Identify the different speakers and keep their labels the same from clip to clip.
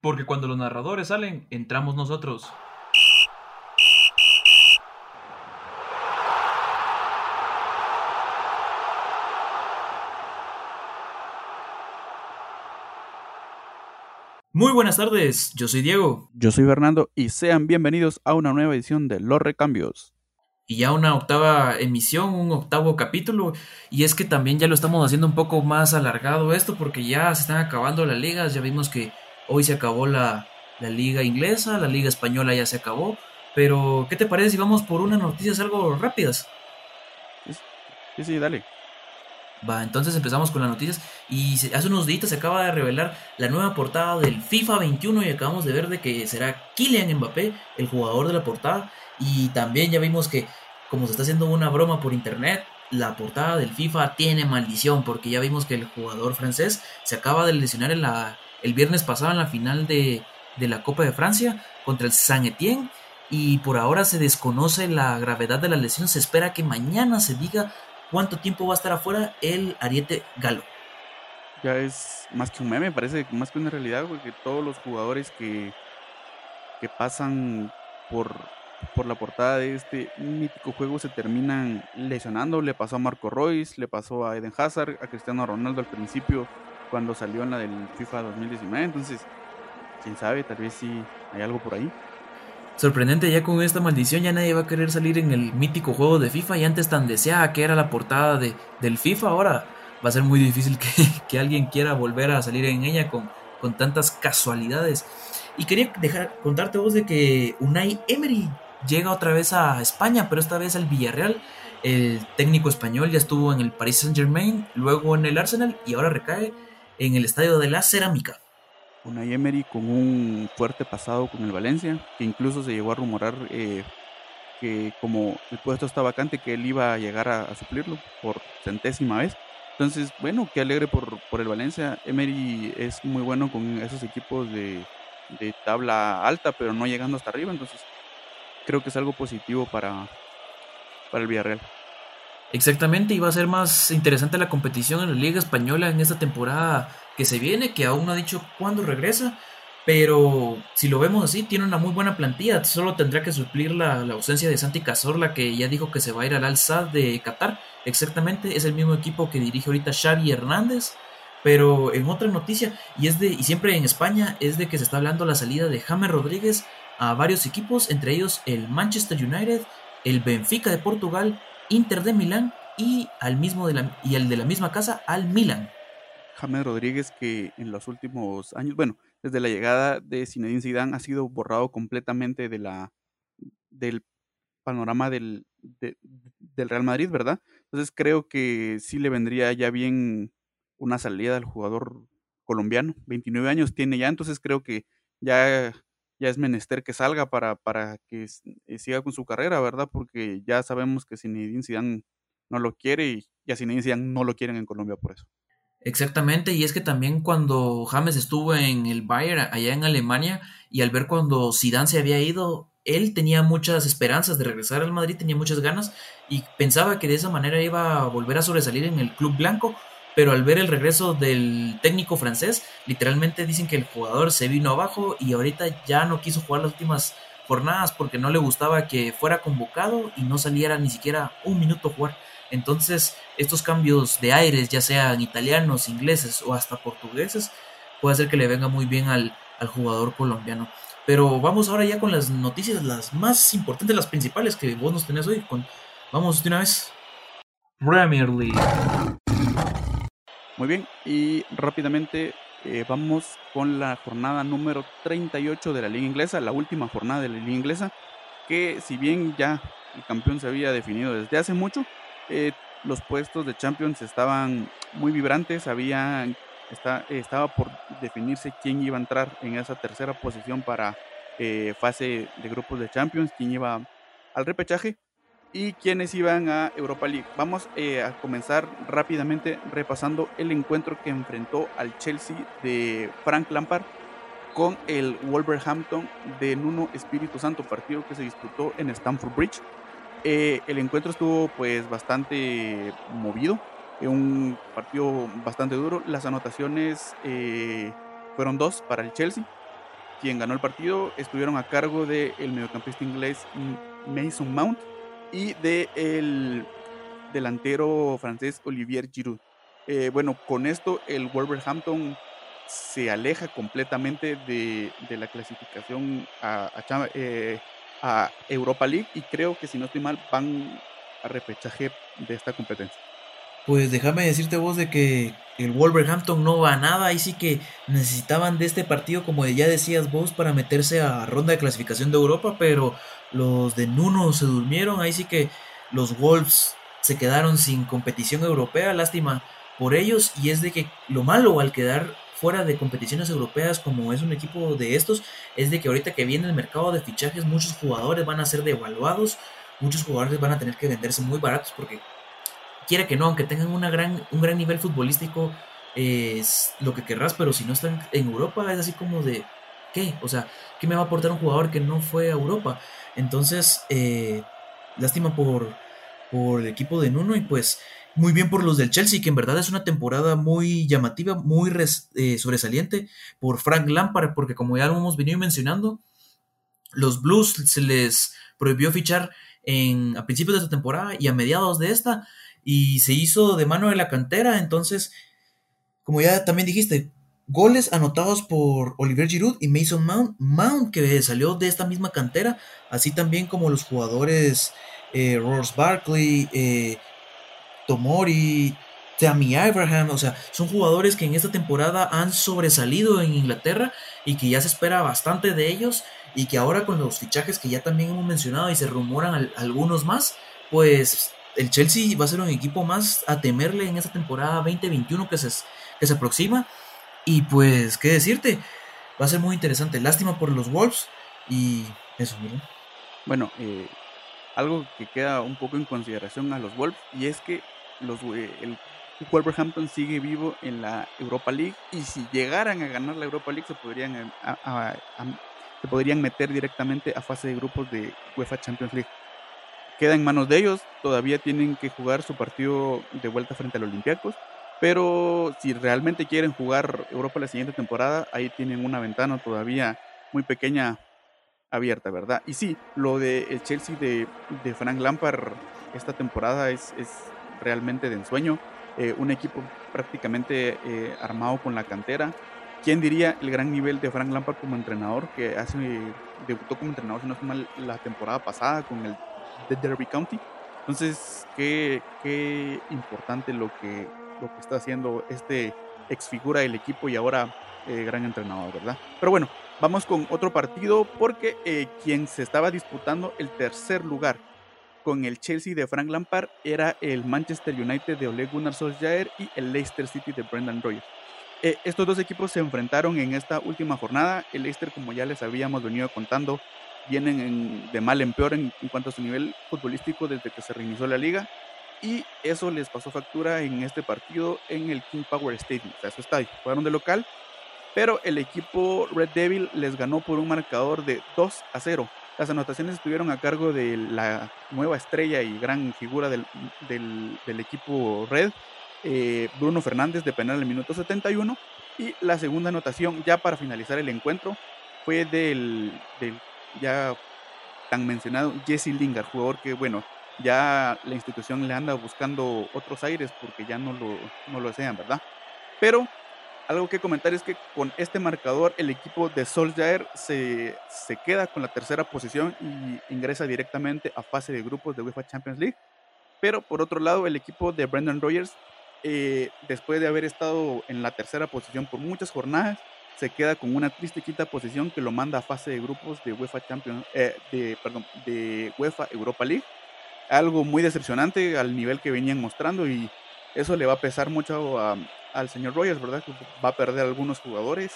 Speaker 1: Porque cuando los narradores salen, entramos nosotros. Muy buenas tardes, yo soy Diego.
Speaker 2: Yo soy Fernando y sean bienvenidos a una nueva edición de Los Recambios.
Speaker 1: Y ya una octava emisión, un octavo capítulo. Y es que también ya lo estamos haciendo un poco más alargado esto porque ya se están acabando las ligas. Ya vimos que hoy se acabó la, la liga inglesa, la liga española ya se acabó. Pero, ¿qué te parece si vamos por unas noticias algo rápidas?
Speaker 2: Sí, sí, dale.
Speaker 1: Va, entonces empezamos con las noticias y hace unos días se acaba de revelar la nueva portada del FIFA 21 y acabamos de ver de que será Kylian Mbappé el jugador de la portada y también ya vimos que como se está haciendo una broma por internet, la portada del FIFA tiene maldición porque ya vimos que el jugador francés se acaba de lesionar en la, el viernes pasado en la final de, de la Copa de Francia contra el Saint Etienne y por ahora se desconoce la gravedad de la lesión, se espera que mañana se diga cuánto tiempo va a estar afuera el Ariete Galo.
Speaker 2: Ya es más que un meme, parece más que una realidad, porque todos los jugadores que, que pasan por, por la portada de este mítico juego se terminan lesionando. Le pasó a Marco Royce, le pasó a Eden Hazard, a Cristiano Ronaldo al principio cuando salió en la del FIFA 2019. Entonces, quién sabe, tal vez sí hay algo por ahí.
Speaker 1: Sorprendente, ya con esta maldición ya nadie va a querer salir en el mítico juego de FIFA y antes tan deseada que era la portada de, del FIFA, ahora va a ser muy difícil que, que alguien quiera volver a salir en ella con, con tantas casualidades. Y quería dejar contarte vos de que Unai Emery llega otra vez a España, pero esta vez al Villarreal. El técnico español ya estuvo en el Paris Saint Germain, luego en el Arsenal y ahora recae en el Estadio de la Cerámica.
Speaker 2: Unai Emery con un fuerte pasado con el Valencia, que incluso se llegó a rumorar eh, que como el puesto está vacante, que él iba a llegar a, suplirlo por centésima vez. Entonces, bueno, qué alegre por, por el Valencia. Emery es muy bueno con esos equipos de, de tabla alta, pero no llegando hasta arriba. Entonces, creo que es algo positivo para, para el Villarreal.
Speaker 1: Exactamente, y va a ser más interesante la competición en la Liga Española en esta temporada que se viene, que aún no ha dicho cuándo regresa, pero si lo vemos así, tiene una muy buena plantilla, solo tendrá que suplir la, ausencia de Santi Cazorla, que ya dijo que se va a ir al Al-Sad de Qatar, exactamente, es el mismo equipo que dirige ahorita Xavi Hernández, pero en otra noticia, y es de, y siempre en España, es de que se está hablando la salida de James Rodríguez a varios equipos, entre ellos el Manchester United, el Benfica de Portugal, Inter de Milán y, al mismo de la, y el de la misma casa al Milán.
Speaker 2: James Rodríguez que en los últimos años, bueno, desde la llegada de Zinedine Zidane ha sido borrado completamente de la del panorama del, del Real Madrid, ¿verdad? Entonces creo que sí le vendría ya bien una salida al jugador colombiano. 29 años tiene ya, entonces creo que ya, ya es menester que salga para, para que eh, siga con su carrera, ¿verdad? Porque ya sabemos que Zinedine Zidane no lo quiere y, ya Zinedine Zidane no lo quieren en Colombia por eso.
Speaker 1: Exactamente, y es que también cuando James estuvo en el Bayern allá en Alemania y al ver cuando Zidane se había ido, él tenía muchas esperanzas de regresar al Madrid, tenía muchas ganas y pensaba que de esa manera iba a volver a sobresalir en el club blanco, pero al ver el regreso del técnico francés, literalmente dicen que el jugador se vino abajo y ahorita ya no quiso jugar las últimas jornadas porque no le gustaba que fuera convocado y no saliera ni siquiera un minuto a jugar. Entonces, estos cambios de aires, ya sean italianos, ingleses o hasta portugueses, puede hacer que le venga muy bien al, jugador colombiano. Pero vamos ahora ya con las noticias, las más importantes, las principales que vos nos tenés hoy. Con, vamos de una vez. Premier League.
Speaker 2: Muy bien, y rápidamente eh, vamos con la jornada número 38 de la liga inglesa, la última jornada de la liga inglesa, que si bien ya el campeón se había definido desde hace mucho, eh, los puestos de Champions estaban muy vibrantes, había, estaba por definirse quién iba a entrar en esa tercera posición para eh, fase de grupos de Champions, quién iba al repechaje y quiénes iban a Europa League. Vamos eh, a comenzar rápidamente repasando el encuentro que enfrentó al Chelsea de Frank Lampard con el Wolverhampton de Nuno Espíritu Santo, partido que se disputó en Stamford Bridge. Eh, el encuentro estuvo pues bastante movido, un partido bastante duro. Las anotaciones eh, fueron dos para el Chelsea. quien ganó el partido, estuvieron a cargo del mediocampista inglés Mason Mount y del delantero francés Olivier Giroud. Eh, bueno, con esto el Wolverhampton se aleja completamente de, la clasificación eh, a, Europa League y creo que si no estoy mal van a repechaje de esta competencia.
Speaker 1: Pues déjame decirte vos de que el Wolverhampton no va a nada, ahí sí que necesitaban de este partido, como ya decías vos, para meterse a ronda de clasificación de Europa, pero los de Nuno se durmieron, ahí sí que los Wolves se quedaron sin competición europea, lástima por ellos, y es de que lo malo al quedar fuera de competiciones europeas como es un equipo de estos, es de que ahorita que viene el mercado de fichajes, muchos jugadores van a ser devaluados, muchos jugadores van a tener que venderse muy baratos porque quiera que no, aunque tengan una gran, un gran nivel futbolístico, es lo que querrás, pero si no están en Europa es así como de, ¿qué? O sea, ¿qué me va a aportar un jugador que no fue a Europa? Entonces, eh, lástima por, por el equipo de Nuno y pues muy bien por los del Chelsea, que en verdad es una temporada muy llamativa, muy eh, sobresaliente por Frank Lampard, porque como ya lo hemos venido mencionando, los Blues se les prohibió fichar en, a principios de esta temporada y a mediados de esta, y se hizo de mano de la cantera, entonces, como ya también dijiste, goles anotados por Oliver Giroud y Mason Mount, Mount que salió de esta misma cantera, así también como los jugadores eh, Ross Barkley, eh, Tomori, Tammy Abraham, o sea, son jugadores que en esta temporada han sobresalido en Inglaterra y que ya se espera bastante de ellos y que ahora con los fichajes que ya también hemos mencionado y se rumoran algunos más, pues el Chelsea va a ser un equipo más a temerle en esta temporada 2021 que se, que se aproxima y pues, ¿qué decirte? Va a ser muy interesante. Lástima por los Wolves y eso, miren.
Speaker 2: Bueno, eh, algo que queda un poco en consideración a los Wolves y es que los, eh, el Wolverhampton sigue vivo en la Europa League y si llegaran a ganar la Europa League se podrían, eh, se podrían meter directamente a fase de grupos de UEFA Champions League. Queda en manos de ellos, todavía tienen que jugar su partido de vuelta frente al Olympiacos, pero si realmente quieren jugar Europa la siguiente temporada, ahí tienen una ventana todavía muy pequeña abierta, ¿verdad? Y sí, lo del el Chelsea de, de, Frank Lampard esta temporada es, es realmente de ensueño. Eh, un equipo prácticamente eh, armado con la cantera. ¿Quién diría el gran nivel de Frank Lampard como entrenador? Que hace, debutó como entrenador, si no es mal, la temporada pasada con el de Derby County. Entonces, qué, qué importante lo que, lo que está haciendo este ex figura del equipo y ahora eh, gran entrenador, ¿verdad? Pero bueno, vamos con otro partido porque quien se estaba disputando el tercer lugar con el Chelsea de Frank Lampard era el Manchester United de Ole Gunnar Solskjaer y el Leicester City de Brendan Rodgers. Eh, estos dos equipos se enfrentaron en esta última jornada. El Leicester, como ya les habíamos venido contando, vienen de mal en peor en, cuanto a su nivel futbolístico desde que se reinició la liga. Y eso les pasó factura en este partido en el King Power Stadium, o sea, su estadio. Jugaron de local, pero el equipo Red Devil les ganó por un marcador de 2 a 0. Las anotaciones estuvieron a cargo de la nueva estrella y gran figura del, equipo Red, eh, Bruno Fernández de penal en el minuto 71. Y la segunda anotación, ya para finalizar el encuentro, fue del, ya tan mencionado Jesse Lingard, jugador que, bueno, ya la institución le anda buscando otros aires porque ya no lo, no lo desean, ¿verdad? Pero algo que comentar es que con este marcador el equipo de Solskjaer se, se queda con la tercera posición y ingresa directamente a fase de grupos de UEFA Champions League. Pero por otro lado, el equipo de Brendan Rodgers, eh, después de haber estado en la tercera posición por muchas jornadas, se queda con una triste quinta posición que lo manda a fase de grupos de UEFA Champions, eh, de, perdón, de UEFA Europa League. Algo muy decepcionante al nivel que venían mostrando y eso le va a pesar mucho a, al señor Rogers, ¿verdad? Que va a perder algunos jugadores.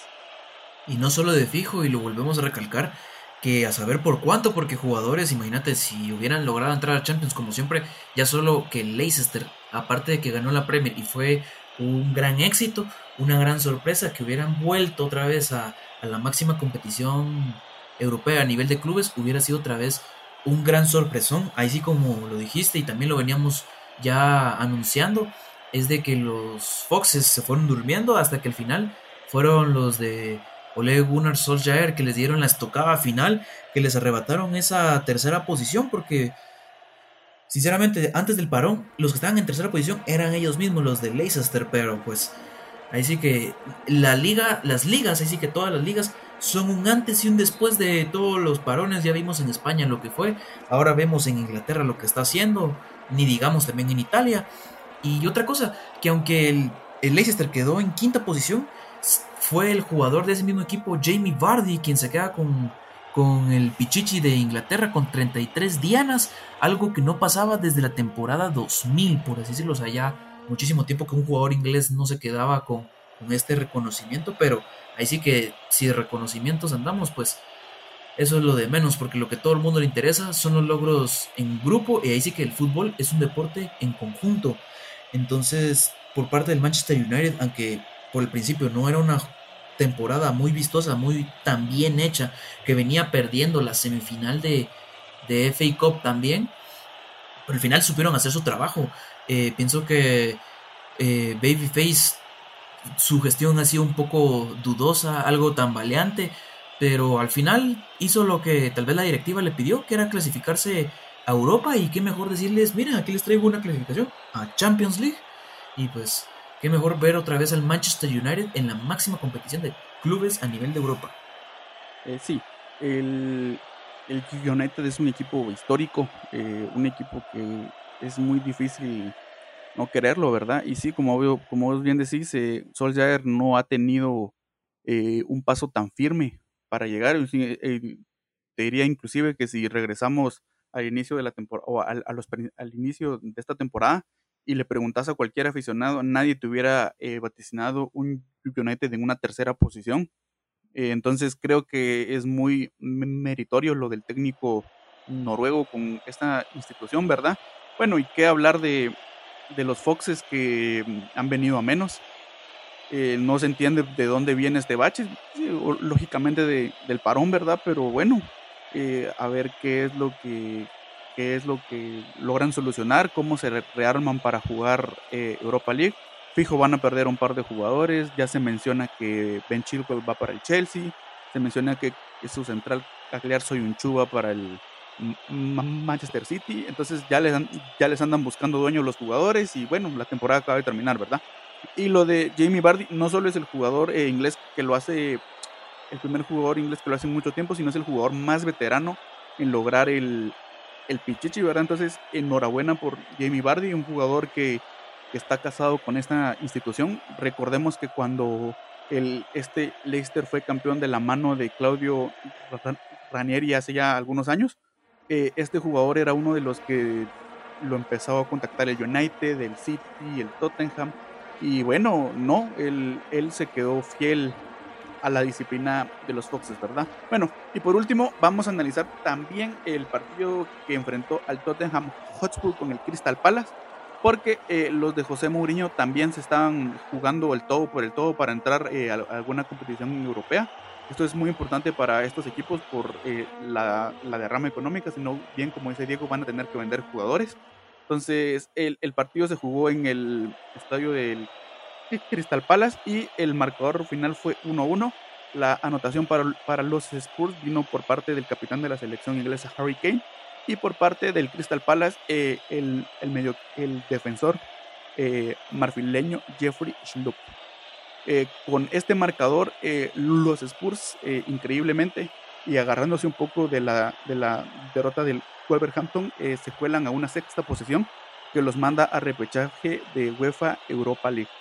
Speaker 1: Y no solo de fijo, y lo volvemos a recalcar, que a saber por cuánto, porque jugadores, imagínate, si hubieran logrado entrar a Champions como siempre, ya solo que Leicester, aparte de que ganó la Premier y fue un gran éxito, una gran sorpresa, que hubieran vuelto otra vez a, a la máxima competición europea a nivel de clubes, hubiera sido otra vez un gran sorpresón, ahí sí como lo dijiste y también lo veníamos ya anunciando, es de que los Foxes se fueron durmiendo hasta que al final fueron los de Ole Gunnar Solskjaer que les dieron la estocada final, que les arrebataron esa tercera posición porque sinceramente antes del parón los que estaban en tercera posición eran ellos mismos los de Leicester, pero pues ahí sí que la liga, las ligas, ahí sí que todas las ligas son un antes y un después de todos los parones, ya vimos en España lo que fue, ahora vemos en Inglaterra lo que está haciendo, ni digamos también en Italia. Y otra cosa, que aunque el, el Leicester quedó en quinta posición, fue el jugador de ese mismo equipo, Jamie Vardy, quien se queda con, con el Pichichi de Inglaterra con 33 dianas, algo que no pasaba desde la temporada 2000, por así decirlo, o muchísimo tiempo que un jugador inglés no se quedaba con, con este reconocimiento, pero ahí sí que si de reconocimientos andamos, pues eso es lo de menos, porque lo que todo el mundo le interesa son los logros en grupo, y ahí sí que el fútbol es un deporte en conjunto. Entonces, por parte del Manchester United, aunque por el principio no era una temporada muy vistosa, muy tan bien hecha, que venía perdiendo la semifinal de, de FA Cup también, pero al final supieron hacer su trabajo. Eh, pienso que eh, Babyface, su gestión ha sido un poco dudosa, algo tambaleante, pero al final hizo lo que tal vez la directiva le pidió, que era clasificarse a Europa y qué mejor decirles, miren, aquí les traigo una clasificación a Champions League y pues qué mejor ver otra vez al Manchester United en la máxima competición de clubes a nivel de Europa.
Speaker 2: Eh, sí, el, el, United es un equipo histórico, eh, un equipo que es muy difícil no quererlo, ¿verdad? Y sí, como, como vos bien decís, eh, Solskjaer no ha tenido eh, un paso tan firme para llegar. te diría inclusive que si regresamos al inicio de la temporada o al, al inicio de esta temporada, y le preguntas a cualquier aficionado, nadie te hubiera eh, vaticinado un United en una tercera posición. Eh, entonces creo que es muy meritorio lo del técnico noruego con esta institución, ¿verdad? Bueno, y qué hablar de, de los Foxes que mm, han venido a menos. Eh, no se entiende de dónde viene este bache, lógicamente de, del parón, ¿verdad? Pero bueno, a ver qué es lo que qué es lo que logran solucionar, cómo se rearman para jugar eh, Europa League. Fijo, van a perder un par de jugadores. Ya se menciona que Ben Chilwell va para el Chelsea. Se menciona que su central Soy un chuba para el Manchester City. Entonces ya les, ya les andan buscando dueños los jugadores. Y bueno, la temporada acaba de terminar, ¿verdad? Y lo de Jamie Vardy no solo es el jugador eh, inglés que lo hace, el primer jugador inglés que lo hace mucho tiempo, sino es el jugador más veterano en lograr el, el Pichichi, ¿verdad? Entonces, enhorabuena por Jamie Bardi, un jugador que, está casado con esta institución. Recordemos que cuando el, este Leicester fue campeón de la mano de Claudio Ranieri hace ya algunos años, eh, este jugador era uno de los que lo empezaba a contactar el United, el City, el Tottenham. Y bueno, no, él, él se quedó fiel a la disciplina de los Foxes, ¿verdad? Bueno, y por último, vamos a analizar también el partido que enfrentó al Tottenham Hotspur con el Crystal Palace, porque eh, los de José Mourinho también se estaban jugando el todo por el todo para entrar eh, a alguna competición europea. Esto es muy importante para estos equipos por eh, la, derrama económica, sino bien como dice Diego, van a tener que vender jugadores. Entonces, el, el partido se jugó en el estadio del Crystal Palace y el marcador final fue 1-1. La anotación para, para, los Spurs vino por parte del capitán de la selección inglesa Harry Kane y por parte del Crystal Palace eh, el, el, medio, el defensor eh, marfileño Jeffrey Schlupp. Eh, con este marcador, los Spurs, increíblemente, y agarrándose un poco de la, de la derrota del Wolverhampton, se cuelan a una sexta posición que los manda a repechaje de UEFA Europa League.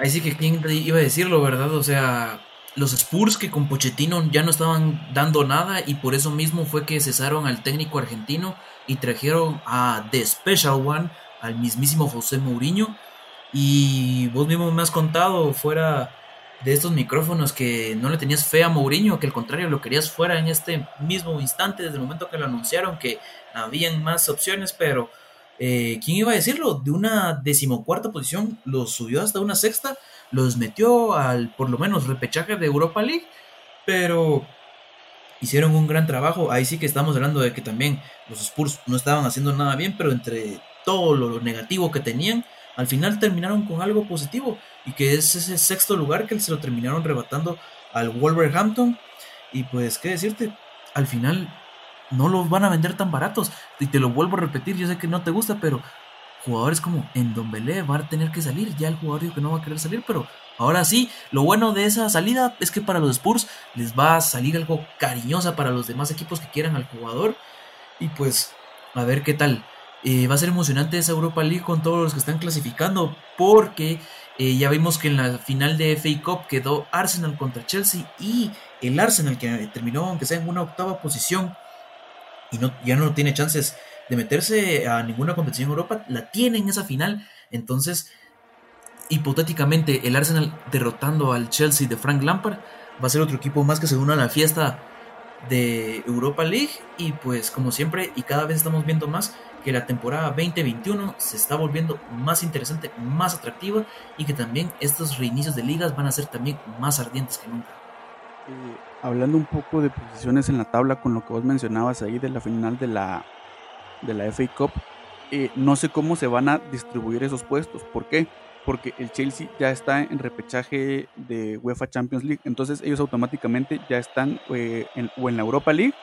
Speaker 1: Ahí sí que quién iba a decirlo, ¿verdad? O sea, los Spurs que con Pochettino ya no estaban dando nada y por eso mismo fue que cesaron al técnico argentino y trajeron a The Special One, al mismísimo José Mourinho. Y vos mismo me has contado fuera de estos micrófonos que no le tenías fe a Mourinho, que al contrario lo querías fuera en este mismo instante, desde el momento que lo anunciaron, que habían más opciones, pero eh, ¿quién iba a decirlo? De una decimocuarta posición los subió hasta una sexta, los metió al por lo menos repechaje de Europa League, pero hicieron un gran trabajo. Ahí sí que estamos hablando de que también los Spurs no estaban haciendo nada bien, pero entre todo lo negativo que tenían, al final terminaron con algo positivo y que es ese sexto lugar que se lo terminaron rebatando al Wolverhampton. Y pues, ¿qué decirte? Al final no los van a vender tan baratos. Y te lo vuelvo a repetir, yo sé que no te gusta, pero jugadores como Endombele va a tener que salir. Ya el jugador dijo que no va a querer salir, pero ahora sí, lo bueno de esa salida es que para los Spurs les va a salir algo cariñosa para los demás equipos que quieran al jugador. Y pues, a ver qué tal. Eh, va a ser emocionante esa Europa League con todos los que están clasificando, porque eh, ya vimos que en la final de FA Cup quedó Arsenal contra Chelsea y el Arsenal que terminó, aunque sea en una octava posición, y no, ya no tiene chances de meterse a ninguna competición en Europa, la tiene en esa final. Entonces, hipotéticamente, el Arsenal derrotando al Chelsea de Frank Lampard va a ser otro equipo más que se une a la fiesta de Europa League. Y pues, como siempre, y cada vez estamos viendo más que la temporada 2021 se está volviendo más interesante, más atractiva y que también estos reinicios de ligas van a ser también más ardientes que nunca.
Speaker 2: Eh, hablando un poco de posiciones en la tabla con lo que vos mencionabas ahí de la final de la de la FA Cup, eh, no sé cómo se van a distribuir esos puestos. ¿Por qué? Porque el Chelsea ya está en repechaje de UEFA Champions League, entonces ellos automáticamente ya están eh, en, o en la Europa League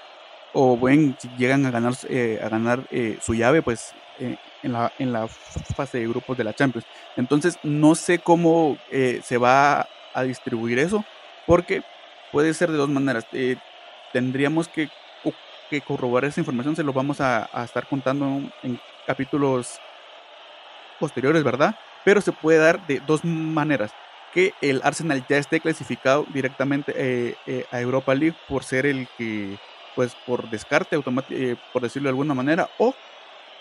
Speaker 2: o bueno, si llegan a ganar, eh, a ganar su llave, pues en, la, en la fase de grupos de la Champions. Entonces no sé cómo se va a distribuir eso, porque puede ser de dos maneras. tendríamos que que corroborar esa información se lo vamos a, estar contando en capítulos posteriores, ¿verdad? Pero se puede dar de dos maneras. Que el Arsenal ya esté clasificado directamente eh, eh, a Europa League por ser el que, pues por descarte, eh, por decirlo de alguna manera, o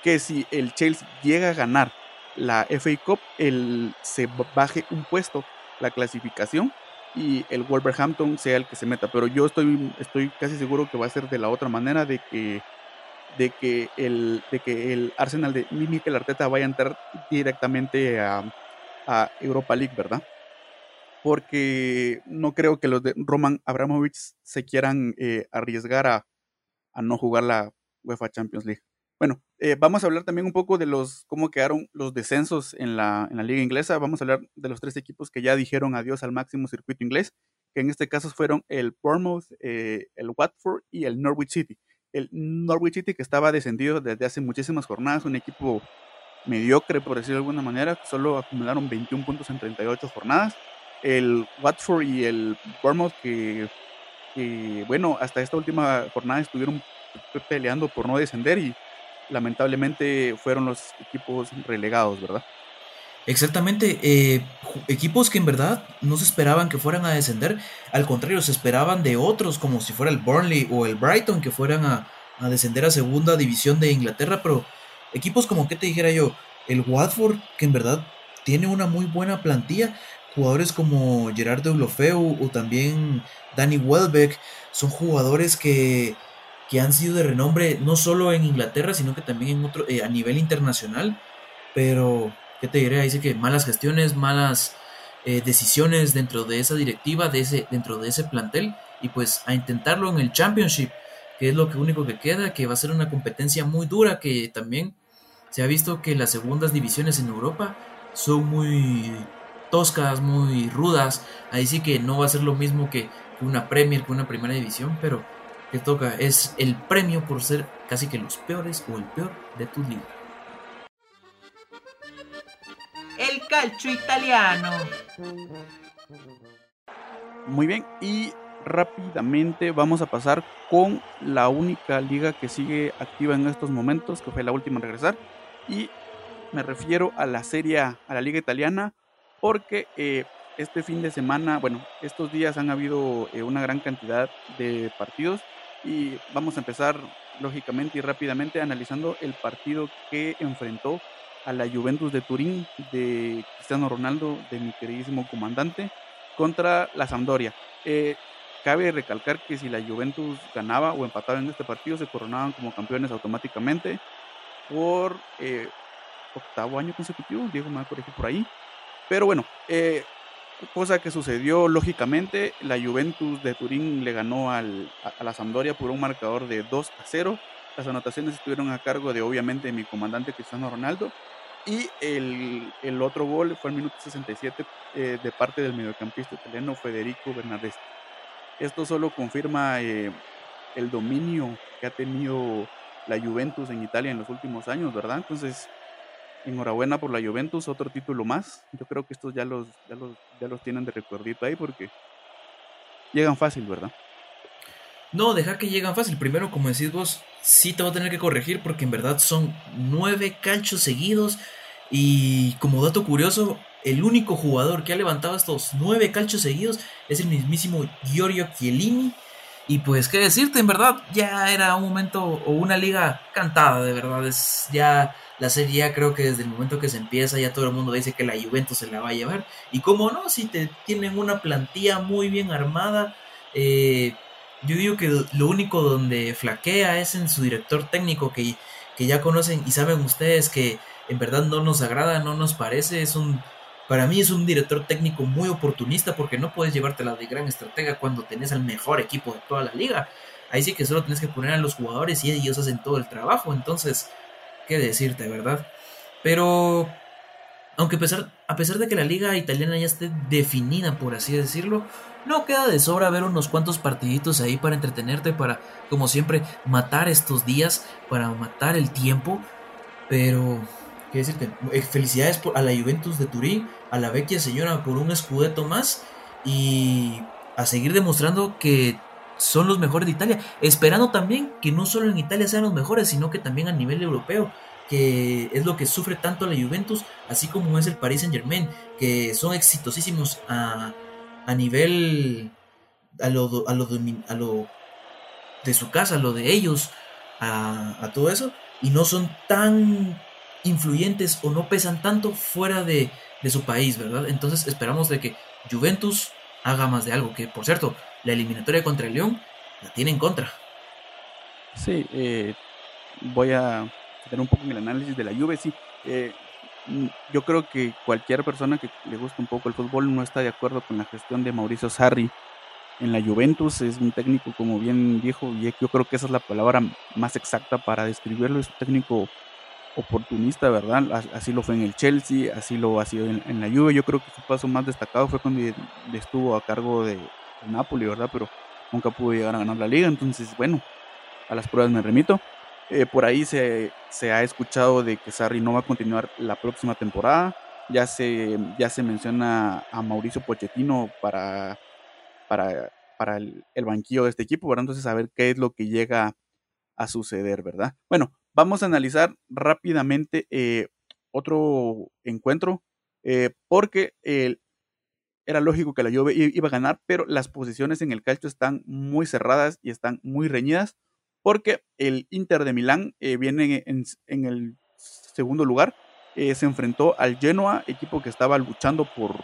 Speaker 2: que si el Chelsea llega a ganar la FA Cup, el, se baje un puesto la clasificación y el Wolverhampton sea el que se meta. Pero yo estoy, estoy casi seguro que va a ser de la otra manera, de que, de que, el, de que el Arsenal de Mikel Arteta vaya a entrar directamente a, Europa League, ¿verdad? Porque no creo que los de Roman Abramovich se quieran eh, arriesgar a, a no jugar la UEFA Champions League. Bueno, eh, vamos a hablar también un poco de los cómo quedaron los descensos en la, en la liga inglesa. Vamos a hablar de los tres equipos que ya dijeron adiós al máximo circuito inglés, que en este caso fueron el Bournemouth, eh, el Watford y el Norwich City. El Norwich City que estaba descendido desde hace muchísimas jornadas, un equipo mediocre por decirlo de alguna manera, solo acumularon 21 puntos en 38 jornadas. El Watford y el Bournemouth que, que bueno, hasta esta última jornada estuvieron peleando por no descender y lamentablemente fueron los equipos relegados, ¿verdad?
Speaker 1: Exactamente, eh, equipos que en verdad no se esperaban que fueran a descender, al contrario, se esperaban de otros como si fuera el Burnley o el Brighton que fueran a, descender a segunda división de Inglaterra, pero equipos como que te dijera yo, el Watford que en verdad tiene una muy buena plantilla, jugadores como Gerardo Eulofeu o también Danny Welbeck, son jugadores que que han sido de renombre no solo en Inglaterra, sino que también en otro, eh, a nivel internacional. Pero, ¿qué te diré? Dice que malas gestiones, malas eh, decisiones dentro de esa directiva, de ese, dentro de ese plantel, y pues a intentarlo en el Championship, que es lo que único que queda, que va a ser una competencia muy dura, que también se ha visto que las segundas divisiones en Europa son muy toscas, muy rudas. Ahí sí que no va a ser lo mismo que una Premier, que una primera división, pero que toca es el premio por ser casi que los peores o el peor de tu liga.
Speaker 3: El calcio italiano.
Speaker 2: Muy bien, y rápidamente vamos a pasar con la única liga que sigue activa en estos momentos, que fue la última en regresar. Y me refiero a la serie, a la liga italiana, porque eh, este fin de semana, bueno, estos días han habido eh, una gran cantidad de partidos y vamos a empezar lógicamente y rápidamente analizando el partido que enfrentó a la Juventus de Turín de Cristiano Ronaldo, de mi queridísimo comandante, contra la Sampdoria. Eh, cabe recalcar que si la Juventus ganaba o empataba en este partido, se coronaban como campeones automáticamente por eh, octavo año consecutivo. Diego me va a corregir por ahí. Pero bueno, eh, cosa que sucedió lógicamente, la Juventus de Turín le ganó al, a, la Sampdoria por un marcador de 2 a 0. Las anotaciones estuvieron a cargo de obviamente mi comandante Cristiano Ronaldo. Y el, el otro gol fue al minuto 67 eh, de parte del mediocampista italiano Federico Bernardeschi. esto solo confirma eh, el dominio que ha tenido la Juventus en Italia en los últimos años, ¿verdad? Entonces, enhorabuena por la Juventus, otro título más. Yo creo que estos ya los, ya los, ya los tienen de recuerdito ahí porque llegan fácil, ¿verdad?
Speaker 1: No, deja que llegan fácil. Primero, como decís vos, sí te voy a tener que corregir porque en verdad son nueve calchos seguidos. Y como dato curioso, el único jugador que ha levantado estos nueve calchos seguidos es el mismísimo Giorgio Chiellini. Y pues, qué decirte, en verdad, ya era un momento o una liga cantada, de verdad. Es ya la serie, ya creo que desde el momento que se empieza, ya todo el mundo dice que la Juventus se la va a llevar. Y como no, si te tienen una plantilla muy bien armada, eh, yo digo que lo único donde flaquea es en su director técnico que, que ya conocen y saben ustedes que en verdad no nos agrada, no nos parece, es un para mí es un director técnico muy oportunista porque no puedes llevártela de gran estratega cuando tenés al mejor equipo de toda la liga. Ahí sí que solo tienes que poner a los jugadores y ellos hacen todo el trabajo. Entonces, qué decirte, ¿verdad? Pero, aunque a pesar, a pesar de que la liga italiana ya esté definida, por así decirlo, no queda de sobra ver unos cuantos partiditos ahí para entretenerte, para, como siempre, matar estos días, para matar el tiempo. Pero, qué decirte, eh, felicidades a la Juventus de Turín, a la vecchia señora por un escudeto más y a seguir demostrando que son los mejores de Italia, esperando también que no solo en Italia sean los mejores, sino que también a nivel europeo, que es lo que sufre tanto la Juventus, así como es el Paris Saint Germain, que son exitosísimos a, a nivel, a lo, a, lo a lo de su casa, a lo de ellos, a, a todo eso, y no son tan influyentes o no pesan tanto fuera de, de su país, ¿verdad? Entonces esperamos de que Juventus haga más de algo, que por cierto, la eliminatoria contra el León la tiene en contra.
Speaker 2: Sí, eh, voy a hacer un poco en el análisis de la Juve, sí. Eh, yo creo que cualquier persona que le guste un poco el fútbol no está de acuerdo con la gestión de Mauricio Sarri en la Juventus. Es un técnico, como bien dijo, y yo creo que esa es la palabra más exacta para describirlo. Es un técnico oportunista, ¿verdad? Así lo fue en el Chelsea, así lo ha sido en, la Juve. Yo creo que su paso más destacado fue cuando estuvo a cargo de, Napoli, ¿verdad? Pero nunca pudo llegar a ganar la liga. Entonces, bueno, a las pruebas me remito. Eh, por ahí se, se, ha escuchado de que Sarri no va a continuar la próxima temporada. Ya se, ya se menciona a Mauricio Pochettino para, para, para el, el, banquillo de este equipo, ¿verdad? Entonces, a ver qué es lo que llega a suceder, ¿verdad? Bueno, Vamos a analizar rápidamente eh, otro encuentro, eh, porque era lógico que la Juve iba a ganar, pero las posiciones en el calcio están muy cerradas y están muy reñidas, porque el Inter de Milán eh, viene en, el segundo lugar, se enfrentó al Genoa, equipo que estaba luchando por,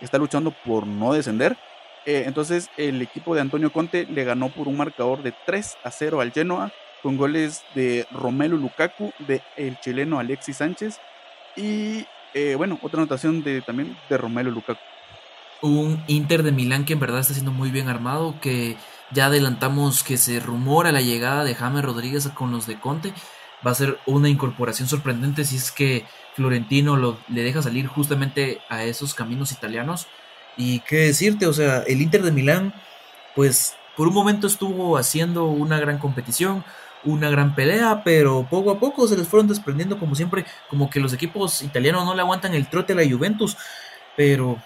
Speaker 2: está luchando por no descender. entonces el equipo de Antonio Conte le ganó por un marcador de 3 a 0 al Genoa con goles de Romelu Lukaku, de el chileno Alexis Sánchez y eh, bueno, otra anotación de, también de Romelu Lukaku.
Speaker 1: Un Inter de Milán que en verdad está siendo muy bien armado, que ya adelantamos que se rumora la llegada de James Rodríguez con los de Conte. Va a ser una incorporación sorprendente si es que Florentino lo, le deja salir justamente a esos caminos italianos. Y qué decirte, o sea, el Inter de Milán, pues por un momento estuvo haciendo una gran competición, una gran pelea, pero poco a poco se les fueron desprendiendo como siempre, como que los equipos italianos no le aguantan el trote a la Juventus, pero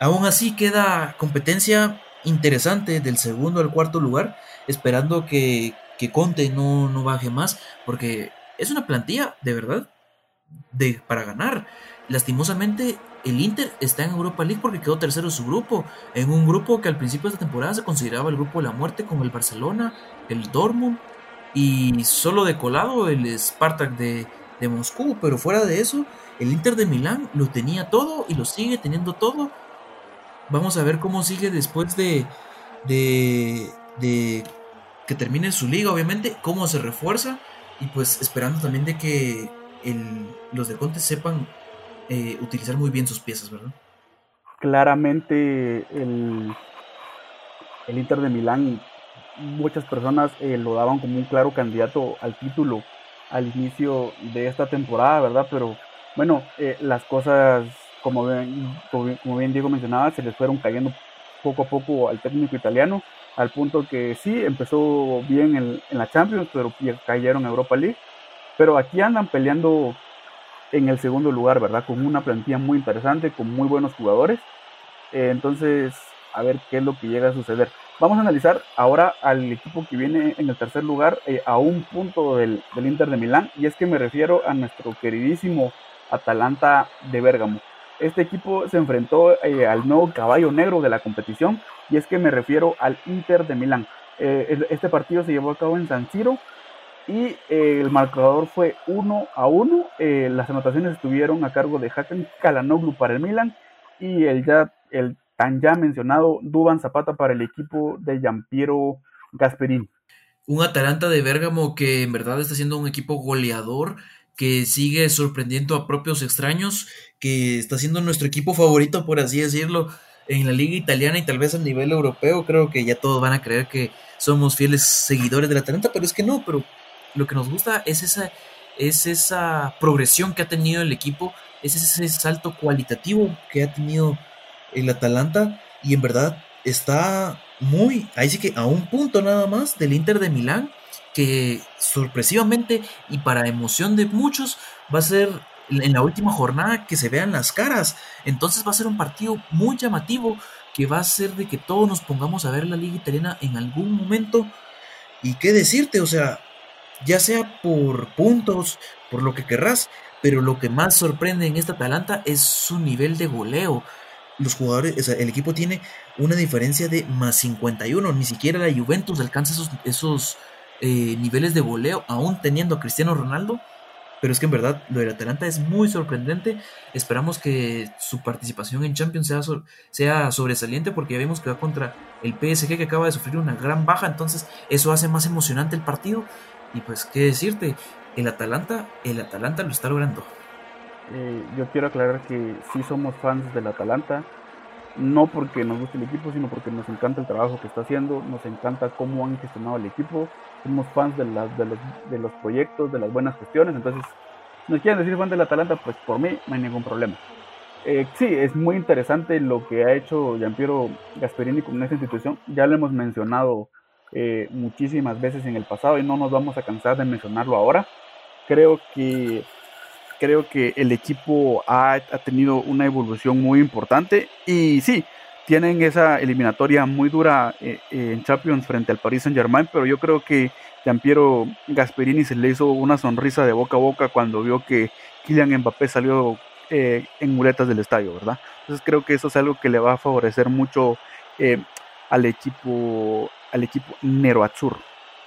Speaker 1: aún así queda competencia interesante del segundo al cuarto lugar, esperando que, que Conte no, no baje más, porque es una plantilla de verdad de, para ganar. Lastimosamente, el Inter está en Europa League porque quedó tercero en su grupo, en un grupo que al principio de esta temporada se consideraba el grupo de la muerte, como el Barcelona, el Dortmund y solo de colado el Spartak de, Moscú, pero fuera de eso, el Inter de Milán lo tenía todo y lo sigue teniendo todo. Vamos a ver cómo sigue después de, de, que termine su liga, obviamente, cómo se refuerza y pues esperando también de que los de Conte sepan eh, utilizar muy bien sus piezas, ¿verdad?
Speaker 2: Claramente el, el Inter de Milán muchas personas eh, lo daban como un claro candidato al título al inicio de esta temporada, ¿verdad? Pero bueno, eh, las cosas, como bien, como bien Diego mencionaba, se les fueron cayendo poco a poco al técnico italiano, al punto que sí, empezó bien en, la Champions, pero cayeron en Europa League. Pero aquí andan peleando en el segundo lugar, ¿verdad? Con una plantilla muy interesante, con muy buenos jugadores. Eh, entonces, a ver qué es lo que llega a suceder. Vamos a analizar ahora al equipo que viene en el tercer lugar eh, a un punto del, Inter de Milán y es que me refiero a nuestro queridísimo Atalanta de Bérgamo. Este equipo se enfrentó eh, al nuevo caballo negro de la competición y es que me refiero al Inter de Milán. Eh, este partido se llevó a cabo en San Siro y el marcador fue 1 a 1. las anotaciones estuvieron a cargo de Hakan Kalanoglu para el Milán y el ya el tan ya mencionado Duban Zapata para el equipo de Giampiero Gasperini.
Speaker 1: Un Atalanta de Bérgamo que en verdad está siendo un equipo goleador, que sigue sorprendiendo a propios extraños, que está siendo nuestro equipo favorito, por así decirlo, en la liga italiana y tal vez a nivel europeo. Creo que ya todos van a creer que somos fieles seguidores del Atalanta, pero es que no, pero lo que nos gusta es esa, es esa progresión que ha tenido el equipo, es ese salto cualitativo que ha tenido el Atalanta y en verdad está muy, ahí sí que a un punto nada más del Inter de Milán, que sorpresivamente y para emoción de muchos va a ser en la última jornada que se vean las caras. Entonces va a ser un partido muy llamativo que va a hacer de que todos nos pongamos a ver la liga italiana en algún momento. Y qué decirte, o sea, ya sea por puntos, por lo que querrás, pero lo que más sorprende en esta Atalanta es su nivel de goleo los jugadores, el equipo tiene una diferencia de más 51. Ni siquiera la Juventus alcanza esos, eh, niveles de voleo, aún teniendo a Cristiano Ronaldo. Pero es que en verdad lo del Atalanta es muy sorprendente. Esperamos que su participación en Champions sea, sea sobresaliente porque ya vimos que va contra el PSG que acaba de sufrir una gran baja. Entonces eso hace más emocionante el partido. Y pues, ¿qué decirte? El Atalanta, el Atalanta lo está logrando.
Speaker 2: Eh, yo quiero aclarar que sí somos fans del Atalanta, no porque nos guste el equipo, sino porque nos encanta el trabajo que está haciendo, nos encanta cómo han gestionado el equipo, somos fans de, los, proyectos, de las buenas cuestiones, entonces, si nos quieren decir fan del Atalanta, pues por mí no hay ningún problema. Eh, sí, es muy interesante lo que ha hecho Giampiero Gasperini con esta institución, ya lo hemos mencionado eh, muchísimas veces en el pasado y no nos vamos a cansar de mencionarlo ahora. Creo que creo que el equipo ha, tenido una evolución muy importante y sí, tienen esa eliminatoria muy dura eh, en Champions frente al Paris Saint Germain, pero yo creo que Giampiero Gasperini se le hizo una sonrisa de boca a boca cuando vio que Kylian Mbappé salió eh, en muletas del estadio, ¿verdad? Entonces creo que eso es algo que le va a favorecer mucho eh, al equipo al equipo Nero Azur.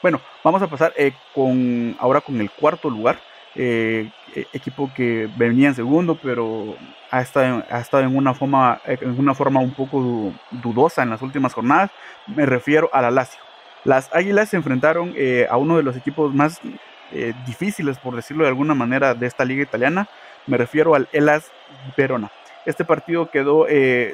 Speaker 2: Bueno, vamos a pasar con ahora con el cuarto lugar eh, e, equipo que venía en segundo, pero ha estado, ha estado en, una forma, en una forma un poco dudosa en las últimas jornadas. Me refiero a la Lazio. Las Águilas se enfrentaron eh, a uno de los equipos más eh, difíciles, por decirlo de alguna manera, de esta liga italiana. Me refiero al Elas Verona. Este partido quedó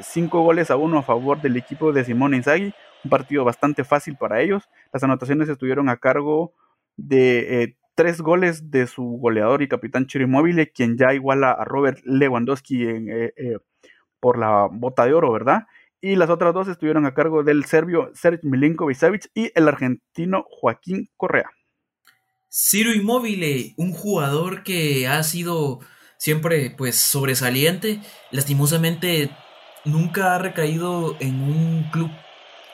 Speaker 2: 5 goles a 1 a favor del equipo de Simone Inzaghi, un partido bastante fácil para ellos. Las anotaciones estuvieron a cargo de tres goles de su goleador y capitán Chiro Immobile, quien ya iguala a Robert Lewandowski eh, eh, por la bota de oro, ¿verdad? Y las otras dos estuvieron a cargo del serbio Serge Milinkovic y el argentino Joaquín Correa.
Speaker 1: Ciro Immobile, un jugador que ha sido siempre pues sobresaliente, lastimosamente nunca ha recaído en un club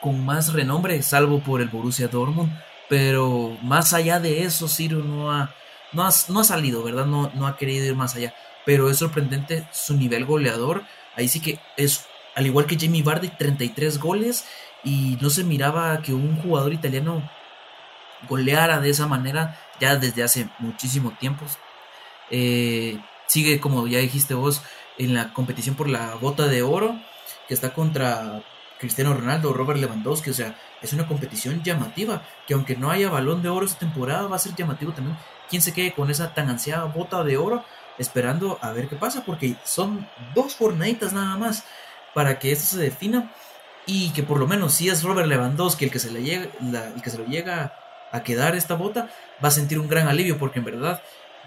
Speaker 1: con más renombre, salvo por el Borussia Dortmund pero más allá de eso, Ciro no ha, no ha, no ha salido, ¿verdad? No, no ha querido ir más allá. Pero es sorprendente su nivel goleador. Ahí sí que es, al igual que Jamie Vardy, 33 goles. Y no se miraba que un jugador italiano goleara de esa manera ya desde hace muchísimo tiempo. Eh, sigue, como ya dijiste vos, en la competición por la bota de oro, que está contra Cristiano Ronaldo, Robert Lewandowski, o sea, es una competición llamativa, que aunque no haya balón de oro esta temporada, va a ser llamativo también. Quién se quede con esa tan ansiada bota de oro, esperando a ver qué pasa, porque son dos jornaditas nada más para que esto se defina y que por lo menos si es Robert Lewandowski el que se le llega, el que se lo llega a quedar esta bota, va a sentir un gran alivio, porque en verdad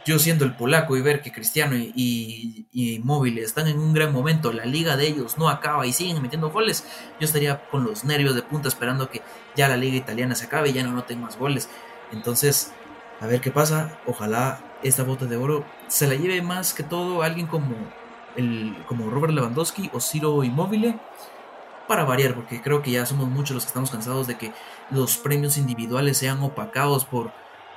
Speaker 1: yo siendo el polaco y ver que Cristiano y, y, Móvil están en un gran momento, la liga de ellos no acaba y siguen metiendo goles, yo estaría con los nervios de punta esperando que ya la liga italiana se acabe y ya no noten más goles. Entonces, a ver qué pasa. Ojalá esta bota de oro se la lleve más que todo alguien como, el, como Robert Lewandowski o Ciro Immobile para variar, porque creo que ya somos muchos los que estamos cansados de que los premios individuales sean opacados por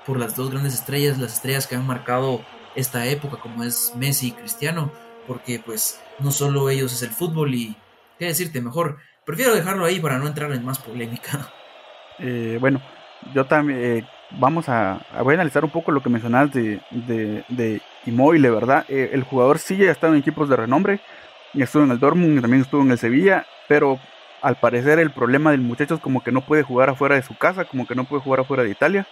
Speaker 1: por las dos grandes estrellas, las estrellas que han marcado esta época, como es Messi y Cristiano, porque pues no solo ellos es el fútbol y, qué decirte, mejor, prefiero dejarlo ahí para no entrar en más polémica.
Speaker 2: Eh, bueno, yo también, eh, vamos a, voy a analizar un poco lo que mencionas de, de, de Immobile, ¿verdad? Eh, el jugador sí ya ha estado en equipos de renombre, estuvo en el Dortmund, también estuvo en el Sevilla, pero al parecer el problema del muchacho es como que no puede jugar afuera de su casa, como que no puede jugar afuera de Italia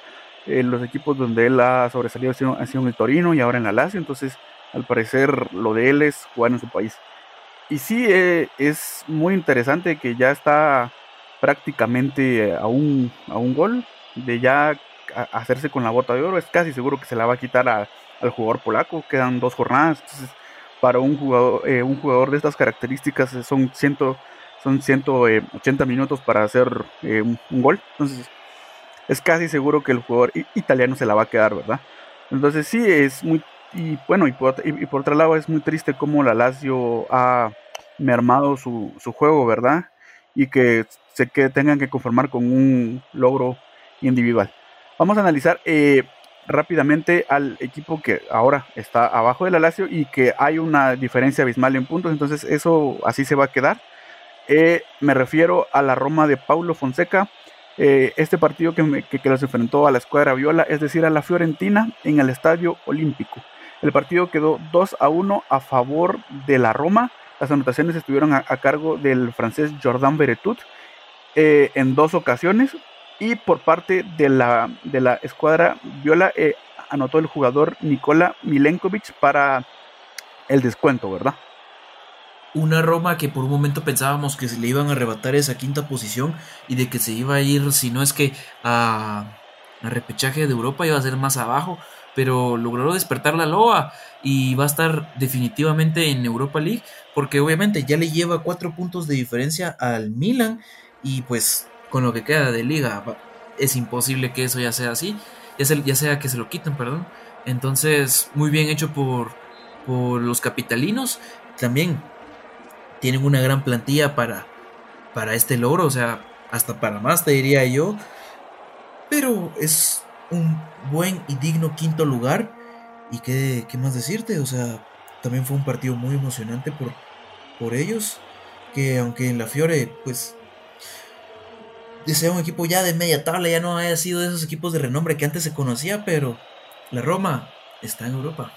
Speaker 2: los equipos donde él ha sobresalido han sido, en el Torino y ahora en la entonces al parecer lo de él es jugar en su país. Y sí, eh, es muy interesante que ya está prácticamente a un, a un gol de ya hacerse con la bota de oro. Es casi seguro que se la va a quitar al jugador polaco. Quedan dos jornadas. Entonces, para un jugador, eh, un jugador de estas características son, ciento, son 180 minutos para hacer eh, un, un, gol. Entonces, es casi seguro que el jugador italiano se la va a quedar, ¿verdad? Entonces sí, es muy... Y bueno, y por, otro lado es muy triste cómo la Lazio ha mermado su, su juego, ¿verdad? Y que se que tengan que conformar con un logro individual. Vamos a analizar eh, rápidamente al equipo que ahora está abajo de la Lazio y que hay una diferencia abismal en puntos, entonces eso así se va a quedar. Eh, me refiero a la Roma de Paulo Fonseca, eh, este partido que, que, los enfrentó a la escuadra Viola, es decir, a la Fiorentina en el Estadio Olímpico. El partido quedó 2 a 1 a favor de la Roma. Las anotaciones estuvieron a, cargo del francés Jordan Beretut eh, en dos ocasiones. Y por parte de la, de la escuadra Viola eh, anotó el jugador Nikola Milenkovic para el descuento, ¿verdad?
Speaker 1: Una Roma que por un momento pensábamos que se le iban a arrebatar esa quinta posición y de que se iba a ir, si no es que a, repechaje de Europa iba a ser más abajo, pero logró despertar la loa y va a estar definitivamente en Europa League, porque obviamente ya le lleva cuatro puntos de diferencia al Milan y pues con lo que queda de liga es imposible que eso ya sea así, ya sea, ya sea que se lo quiten, perdón. Entonces, muy bien hecho por, por los capitalinos. También tienen una gran plantilla para, para este logro, o sea, hasta para más te diría yo. Pero es un buen y digno quinto lugar. ¿Y qué, qué más decirte? O sea, también fue un partido muy emocionante por, por ellos. Que aunque en la Fiore, pues, sea un equipo ya de media tabla, ya no haya sido de esos equipos de renombre que antes se conocía, pero la Roma está en Europa.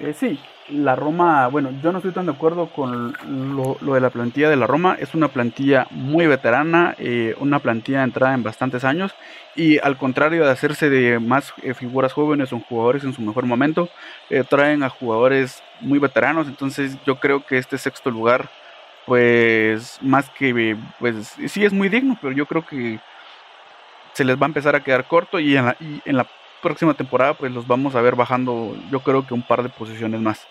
Speaker 2: Eh, sí, la Roma, bueno, yo no estoy tan de acuerdo con lo, de la plantilla de la Roma. Es una plantilla muy veterana, eh, una plantilla entrada en bastantes años. Y al contrario de hacerse de más eh, figuras jóvenes o jugadores en su mejor momento, traen a jugadores muy veteranos. Entonces yo creo que este sexto lugar, pues más que, pues sí es muy digno, pero yo creo que se les va a empezar a quedar corto y en la, y en la próxima temporada pues los vamos a ver bajando yo creo que un par de posiciones más.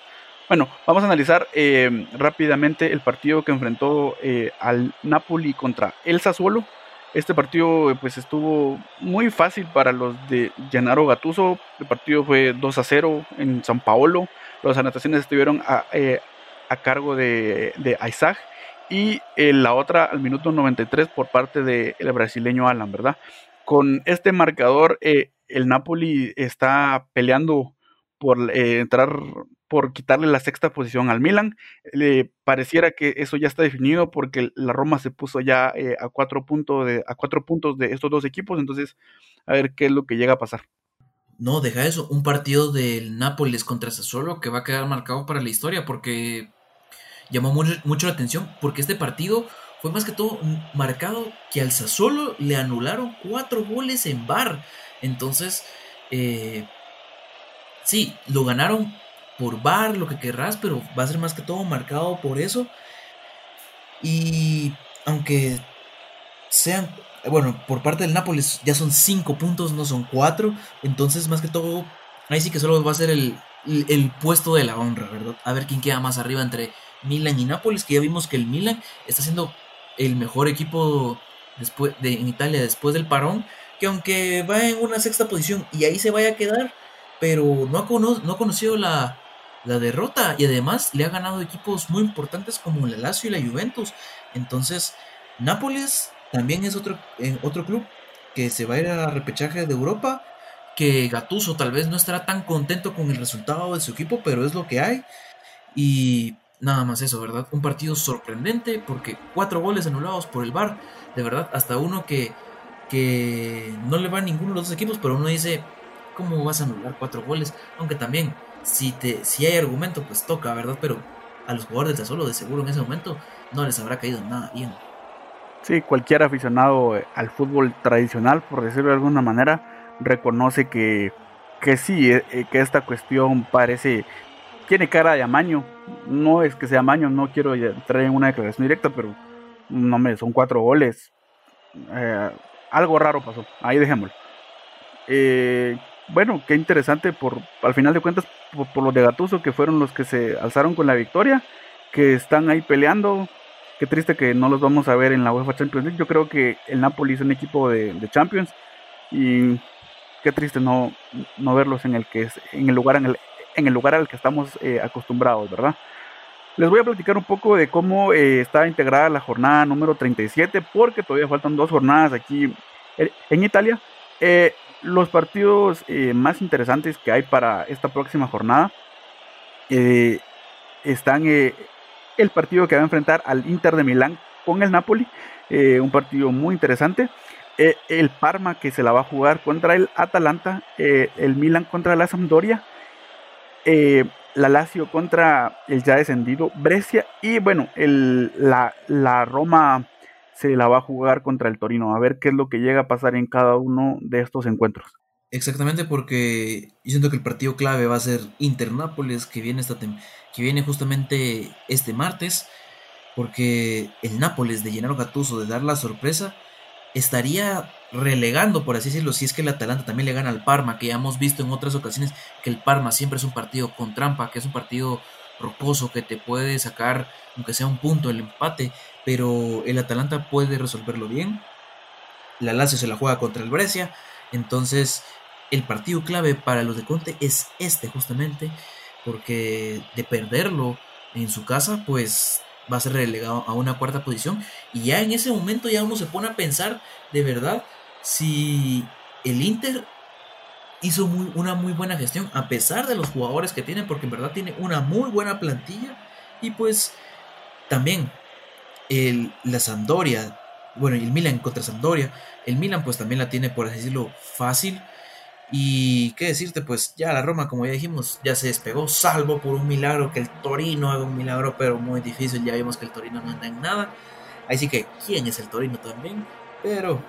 Speaker 2: Bueno, vamos a analizar eh, rápidamente el partido que enfrentó eh, al Napoli contra el Sassuolo. Este partido pues estuvo muy fácil para los de Gennaro Gattuso. El partido fue 2 a 0 en San Paolo. Las anotaciones estuvieron a, eh, cargo de, de, Isaac y la otra al minuto 93 por parte del brasileño Alan, ¿verdad? Con este marcador el Napoli está peleando por eh, entrar, por quitarle la sexta posición al Milan. Le pareciera que eso ya está definido porque la Roma se puso ya eh, a, cuatro puntos de, a cuatro puntos de estos dos equipos. Entonces, a ver qué es lo que llega a pasar.
Speaker 1: No, deja eso. Un partido del Nápoles contra Sassuolo que va a quedar marcado para la historia porque llamó mucho, mucho la atención porque este partido fue más que todo marcado que al Sassuolo le anularon cuatro goles en bar. Entonces, eh, sí, lo ganaron por bar, lo que querrás, pero va a ser más que todo marcado por eso. Y aunque sean, bueno, por parte del Nápoles ya son cinco puntos, no son cuatro. Entonces, más que todo, ahí sí que solo va a ser el, el, puesto de la honra, ¿verdad? A ver quién queda más arriba entre Milan y Nápoles, que ya vimos que el Milan está siendo el mejor equipo después de, en Italia después del parón, que aunque va en una sexta posición y ahí se vaya a quedar, pero no ha, no ha conocido la, la derrota y además le ha ganado equipos muy importantes como la Lazio y la Juventus. Entonces, Nápoles también es otro, eh, otro club que se va a ir a repechaje de Europa, que Gatuso tal vez no estará tan contento con el resultado de su equipo, pero es lo que hay. Y nada más eso, ¿verdad? Un partido sorprendente porque cuatro goles anulados por el VAR, de verdad, hasta uno que, que no le va a ninguno de los dos equipos, pero uno dice, ¿cómo vas a anular cuatro goles? Aunque también si, te, si hay argumento, pues toca, ¿verdad? Pero a los jugadores de Sassuolo de seguro en ese momento no les habrá caído nada bien.
Speaker 2: Sí, cualquier aficionado eh, al fútbol tradicional, por decirlo de alguna manera, reconoce que, que sí, eh, eh, que esta cuestión parece, tiene cara de amaño. No es que sea amaño, no quiero entrar en una declaración directa, pero no me son cuatro goles. algo raro pasó, ahí dejémoslo. Eh, bueno, qué interesante por, al final de cuentas, por, los de Gatuso, que fueron los que se alzaron con la victoria, que están ahí peleando. Qué triste que no los vamos a ver en la UEFA Champions League. Yo creo que el Napoli es un equipo de, Champions y qué triste no, no verlos en el que en el lugar en el, en el lugar al que estamos eh, acostumbrados, ¿verdad? Les voy a platicar un poco de cómo eh, está integrada la jornada número 37, porque todavía faltan dos jornadas aquí en Italia. Eh, los partidos eh, más interesantes que hay para esta próxima jornada eh, están eh, el partido que va a enfrentar al Inter de Milán con el Napoli, un partido muy interesante. el Parma que se la va a jugar contra el Atalanta, el Milan contra la Sampdoria, la Lazio contra el ya descendido Brescia y bueno, la Roma se la va a jugar contra el Torino. A ver qué es lo que llega a pasar en cada uno de estos encuentros.
Speaker 1: Exactamente, porque yo siento que el partido clave va a ser Inter-Nápoles, que viene, esta que viene justamente este martes, porque el Nápoles de Gennaro Gattuso, de dar la sorpresa, estaría relegando, por así decirlo, si es que el Atalanta también le gana al Parma, que ya hemos visto en otras ocasiones que el Parma siempre es un partido con trampa, que es un partido rocoso, que te puede sacar, aunque sea un punto, el empate, pero el Atalanta puede resolverlo bien. La Lazio se la juega contra el Brescia, entonces el partido clave para los de Conte es este justamente, porque de perderlo en su casa, pues va a ser relegado a una cuarta posición. Y ya en ese momento ya uno se pone a pensar de verdad si el Inter hizo una muy buena gestión a pesar de los jugadores que tiene porque en verdad tiene una muy buena plantilla. Y pues también el, la Sampdoria, bueno, y el Milan contra Sampdoria, el Milan pues también la tiene, por así decirlo, fácil. Y qué decirte, pues ya la Roma, como ya dijimos, ya se despegó, salvo por un milagro que el Torino haga un milagro, pero muy difícil. Ya vimos que el Torino no anda en nada. Así que, ¿quién es el Torino también? Pero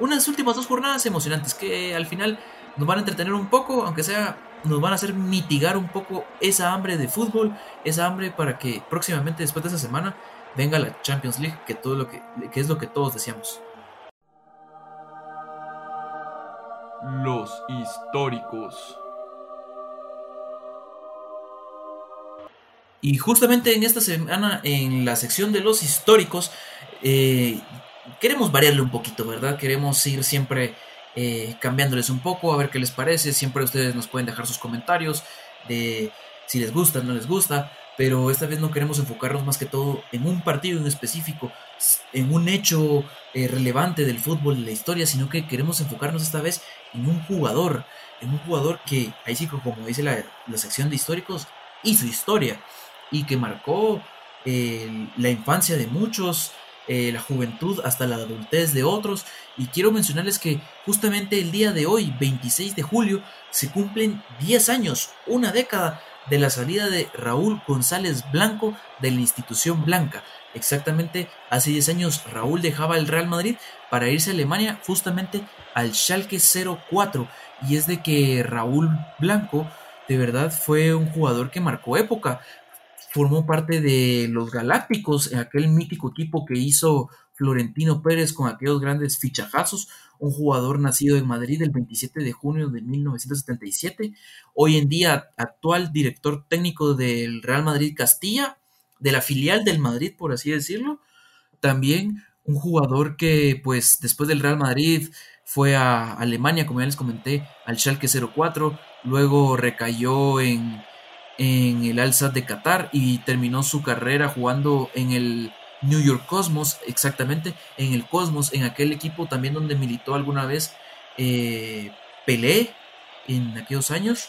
Speaker 1: unas últimas dos jornadas emocionantes que al final nos van a entretener un poco, aunque sea, nos van a hacer mitigar un poco esa hambre de fútbol, esa hambre para que próximamente, después de esa semana, venga la Champions League, que, todo lo que, que es lo que todos deseamos.
Speaker 4: Los históricos.
Speaker 1: Y justamente en esta semana, en la sección de los históricos, eh, queremos variarle un poquito, ¿verdad? Queremos ir siempre eh, cambiándoles un poco, a ver qué les parece. Siempre ustedes nos pueden dejar sus comentarios de si les gusta, no les gusta pero esta vez no queremos enfocarnos más que todo en un partido en específico, en un hecho eh, relevante del fútbol, de la historia, sino que queremos enfocarnos esta vez en un jugador, en un jugador que, ahí sí, como dice la, sección de históricos, hizo historia y que marcó eh, la infancia de muchos, eh, la juventud hasta la adultez de otros. Y quiero mencionarles que justamente el día de hoy, 26 de julio, se cumplen 10 años, una década de la salida de Raúl González Blanco de la institución blanca. Exactamente hace 10 años Raúl dejaba el Real Madrid para irse a Alemania justamente al Schalke 04 y es de que Raúl Blanco de verdad fue un jugador que marcó época. Formó parte de los Galácticos, aquel mítico equipo que hizo Florentino Pérez con aquellos grandes fichajazos, un jugador nacido en Madrid el 27 de junio de 1977, hoy en día actual director técnico del Real Madrid Castilla, de la filial del Madrid, por así decirlo. También un jugador que, pues, después del Real Madrid fue a Alemania, como ya les comenté, al Schalke 04, luego recayó en, en el Al Sadd de Qatar y terminó su carrera jugando en el New York Cosmos, exactamente, en el Cosmos, en aquel equipo también donde militó alguna vez eh, Pelé en aquellos años.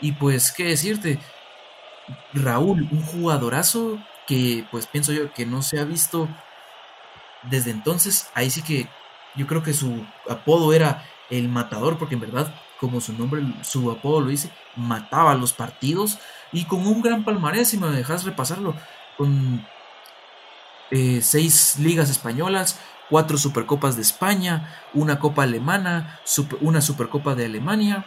Speaker 1: Y pues, ¿qué decirte? Raúl, un jugadorazo que pues pienso yo que no se ha visto desde entonces. Ahí sí que yo creo que su apodo era el matador, porque en verdad, como su nombre, su apodo lo dice, mataba los partidos y con un gran palmarés, si me dejas repasarlo, con eh, seis ligas españolas, cuatro supercopas de España, una copa alemana, una supercopa de Alemania,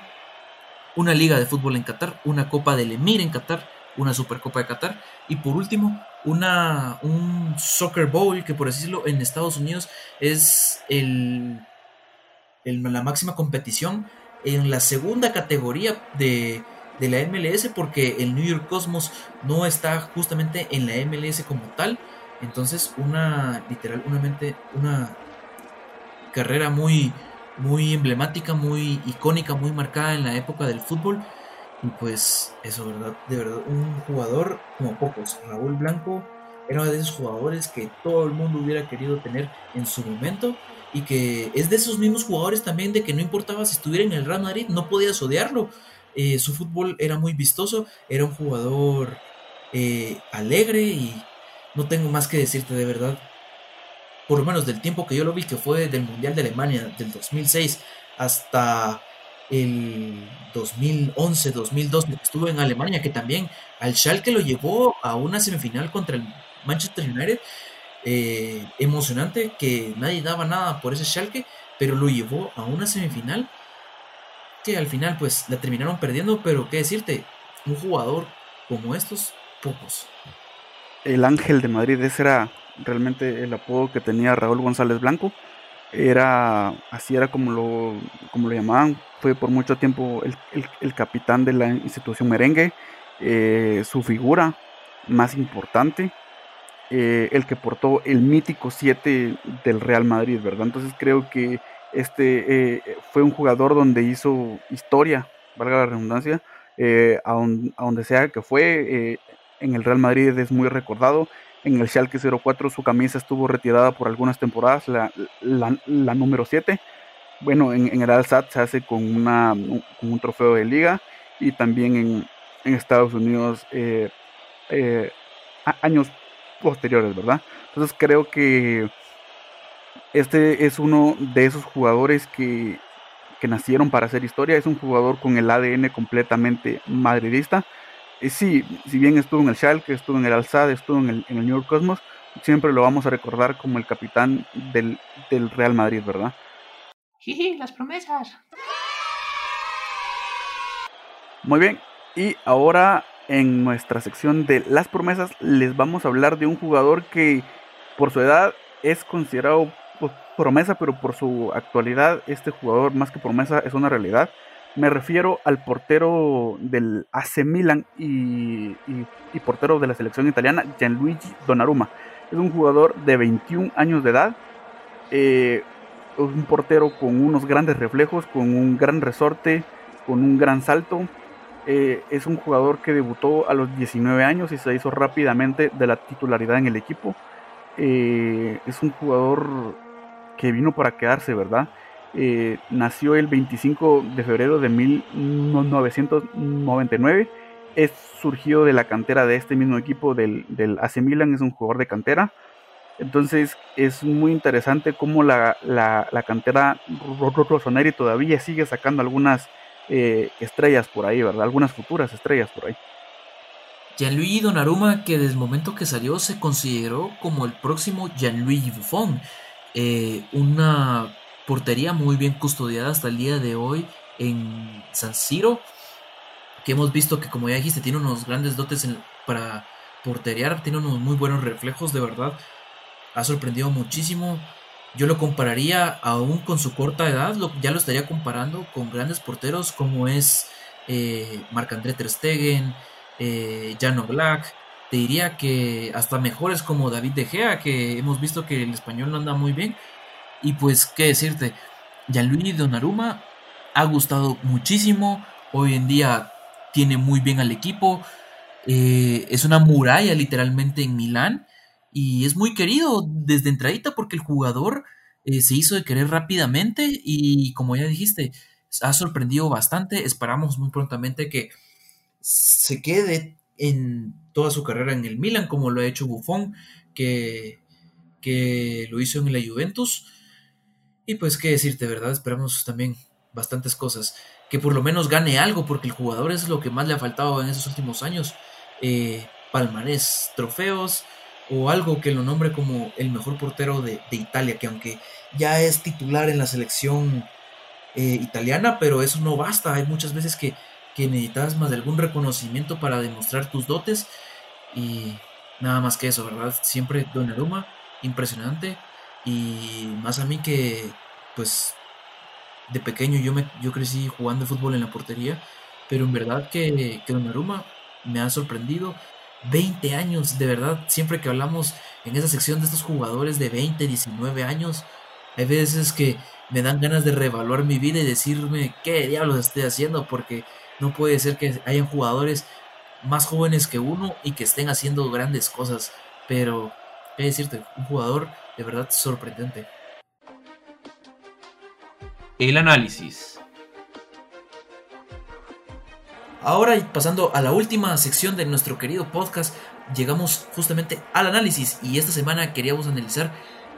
Speaker 1: una liga de fútbol en Qatar, una copa del Emir en Qatar, una supercopa de Qatar y por último una, un Soccer Bowl que por decirlo en Estados Unidos es el, la máxima competición en la segunda categoría de, de la MLS porque el New York Cosmos no está justamente en la MLS como tal entonces, una, literal, una, una carrera muy, muy emblemática, muy icónica, muy marcada en la época del fútbol. Y pues, eso, ¿verdad? De verdad, un jugador como pocos. Raúl Blanco era de esos jugadores que todo el mundo hubiera querido tener en su momento. Y que es de esos mismos jugadores también de que no importaba si estuviera en el Real Madrid, no podías odiarlo. Eh, su fútbol era muy vistoso, era un jugador eh, alegre y no tengo más que decirte de verdad. Por lo menos del tiempo que yo lo vi, que fue del Mundial de Alemania del 2006 hasta el 2011, 2012, que estuvo en Alemania, que también al Schalke lo llevó a una semifinal contra el Manchester United. Eh, emocionante, que nadie daba nada por ese Schalke, pero lo llevó a una semifinal que al final pues la terminaron perdiendo, pero qué decirte, un jugador como estos, pocos
Speaker 2: el Ángel de Madrid, ese era realmente el apodo que tenía Raúl González Blanco. Era así era como lo, como lo llamaban. Fue por mucho tiempo el, capitán de la institución merengue, eh, su figura más importante, eh, el que portó el mítico 7 del Real Madrid, ¿verdad? Entonces creo que este eh, fue un jugador donde hizo historia, valga la redundancia, a, donde sea que fue, en el Real Madrid es muy recordado. En el Schalke 04 su camisa estuvo retirada por algunas temporadas, la, número 7. Bueno, en, el Al se hace con, una, un trofeo de liga y también en, en Estados Unidos eh, eh, años posteriores, ¿verdad? Entonces creo que este es uno de esos jugadores que, que nacieron para hacer historia. Es un jugador con el ADN completamente madridista sí, si bien estuvo en el Schalke, estuvo en el Alzad, estuvo en el, New York Cosmos, siempre lo vamos a recordar como el capitán del, Real Madrid, ¿verdad?
Speaker 3: Sí, las promesas.
Speaker 2: Muy bien, y ahora en nuestra sección de las promesas les vamos a hablar de un jugador que por su edad es considerado pues, promesa, pero por su actualidad este jugador más que promesa es una realidad. Me refiero al portero del AC Milan y, portero de la selección italiana, Gianluigi Donnarumma. Es un jugador de 21 años de edad, eh, un portero con unos grandes reflejos, con un gran resorte, con un gran salto. Eh, es un jugador que debutó a los 19 años y se hizo rápidamente de la titularidad en el equipo. Eh, es un jugador que vino para quedarse, ¿verdad? Eh, nació el 25 de febrero de 1999. Es surgido de la cantera de este mismo equipo del, del AC Milan, es un jugador de cantera. Entonces es muy interesante cómo la, la, la cantera Rossoneri todavía sigue sacando algunas eh, estrellas por ahí, ¿verdad? Algunas futuras estrellas por ahí.
Speaker 1: Gianluigi Donnarumma, que desde el momento que salió se consideró como el próximo Gianluigi Buffon. Eh, una portería muy bien custodiada hasta el día de hoy en San Siro, que hemos visto que como ya dijiste tiene unos grandes dotes para porteriar, tiene unos muy buenos reflejos de verdad. ha sorprendido muchísimo. Yo lo compararía aún con su corta edad, ya lo estaría comparando con grandes porteros como es eh, Marc-André Ter Stegen, eh, Jan Black. Te diría que hasta mejores como David De Gea, que hemos visto que el español no anda muy bien. Y pues, ¿qué decirte? Gianluigi Donnarumma ha gustado muchísimo. Hoy en día tiene muy bien al equipo. Eh, es una muralla literalmente en Milán y es muy querido desde entradita porque el jugador eh, se hizo de querer rápidamente y como ya dijiste, ha sorprendido bastante. Esperamos muy prontamente que se quede en toda su carrera en el Milan, como lo ha hecho Buffon, que, que lo hizo en la Juventus. Y pues qué decirte, ¿verdad? Esperamos también bastantes cosas. Que por lo menos gane algo, porque el jugador es lo que más le ha faltado en esos últimos años. Eh, palmarés, trofeos, o algo que lo nombre como el mejor portero de, Italia, que aunque ya es titular en la selección eh, italiana, pero eso no basta. Hay muchas veces que, que necesitas más de algún reconocimiento para demostrar tus dotes y nada más que eso, ¿verdad? Siempre Donnarumma, impresionante y más a mí que pues de pequeño yo, me, yo crecí jugando fútbol en la portería, pero en verdad que, que Donnarumma me ha sorprendido. 20 años, de verdad, siempre que hablamos en esa sección de estos jugadores de 20, 19 años, hay veces que me dan ganas de reevaluar mi vida y decirme qué diablos estoy haciendo, porque no puede ser que hayan jugadores más jóvenes que uno y que estén haciendo grandes cosas, pero, qué decirte, un jugador de verdad sorprendente.
Speaker 4: El análisis.
Speaker 1: Ahora, pasando a la última sección de nuestro querido podcast, llegamos justamente al análisis y esta semana queríamos analizar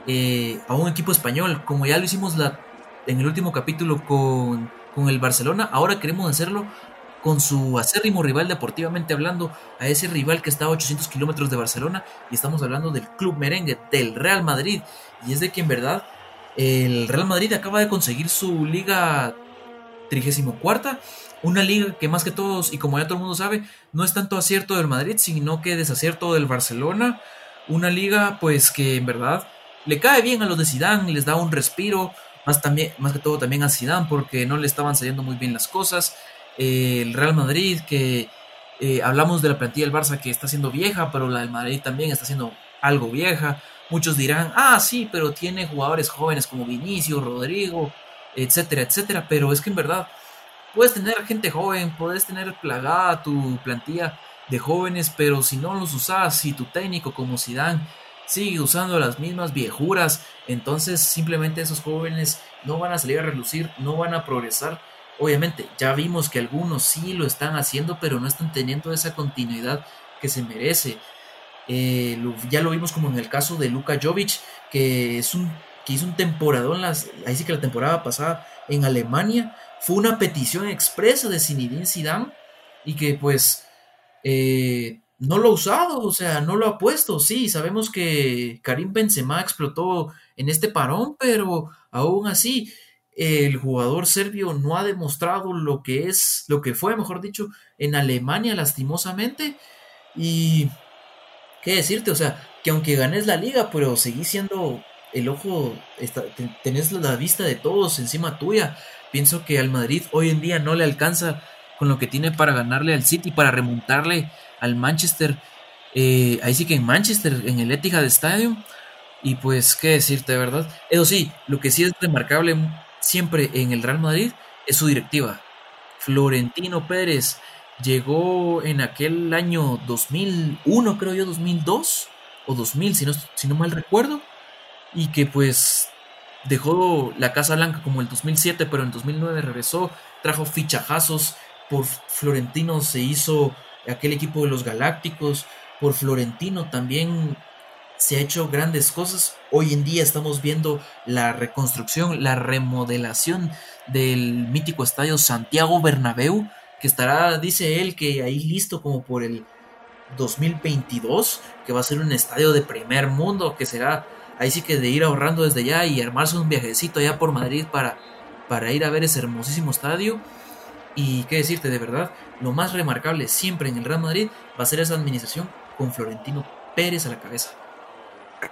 Speaker 1: eh, a un equipo español, como ya lo hicimos la, en el último capítulo con, con el Barcelona, ahora queremos hacerlo con su acérrimo rival deportivamente hablando, a ese rival que está a 800 kilómetros de Barcelona, y estamos hablando del Club Merengue, del Real Madrid, y es de que en verdad el Real Madrid acaba de conseguir su liga 34 una liga que más que todos, y como ya todo el mundo sabe, no es tanto acierto del Madrid, sino que desacierto del Barcelona. Una liga, pues, que en verdad le cae bien a los de Zidane, les da un respiro, más, también, más que todo también a Zidane, porque no le estaban saliendo muy bien las cosas. Eh, el Real Madrid, que eh, hablamos de la plantilla del Barça que está siendo vieja, pero la del Madrid también está siendo algo vieja. Muchos dirán, ah, sí, pero tiene jugadores jóvenes como Vinicio, Rodrigo, etcétera, etcétera. Pero es que en verdad puedes tener gente joven, puedes tener plagada tu plantilla de jóvenes, pero si no los usas, si tu técnico como Zidane sigue usando las mismas viejuras, entonces simplemente esos jóvenes no van a salir a relucir, no van a progresar. Obviamente, ya vimos que algunos sí lo están haciendo, pero no están teniendo esa continuidad que se merece. Eh, ya lo vimos como en el caso de Luka Jovic, que, es un, que hizo un temporadón, las, ahí sí que la temporada pasada en Alemania, fue una petición expresa de Zinedine Zidane y que pues eh, no lo ha usado, o sea, no lo ha puesto. Sí, sabemos que Karim Benzema explotó en este parón, pero aún así el jugador serbio no ha demostrado lo que es, lo que fue, mejor dicho, en Alemania lastimosamente. Y qué decirte, o sea, que aunque ganes la liga, pero seguís siendo el ojo, tenés la vista de todos encima tuya. Pienso que al Madrid hoy en día no le alcanza con lo que tiene para ganarle al City, para remontarle al Manchester. Eh, ahí sí que en Manchester, en el Etihad Stadium. Y pues, qué decirte, ¿verdad? Eso sí, lo que sí es remarcable siempre en el Real Madrid es su directiva. Florentino Pérez llegó en aquel año 2001, creo yo, 2002 o 2000, si no, si no mal recuerdo. Y que pues dejó la Casa Blanca como el 2007, pero en 2009 regresó, trajo fichajazos, por Florentino se hizo aquel equipo de los Galácticos, por Florentino también se ha hecho grandes cosas. Hoy en día estamos viendo la reconstrucción, la remodelación del mítico estadio Santiago Bernabéu, que estará, dice él, que ahí listo como por el 2022, que va a ser un estadio de primer mundo, que será ahí sí que de ir ahorrando desde ya y armarse un viajecito allá por Madrid para, para ir a ver ese hermosísimo estadio. Y qué decirte, de verdad, lo más remarcable siempre en el Real Madrid va a ser esa administración con Florentino Pérez a la cabeza.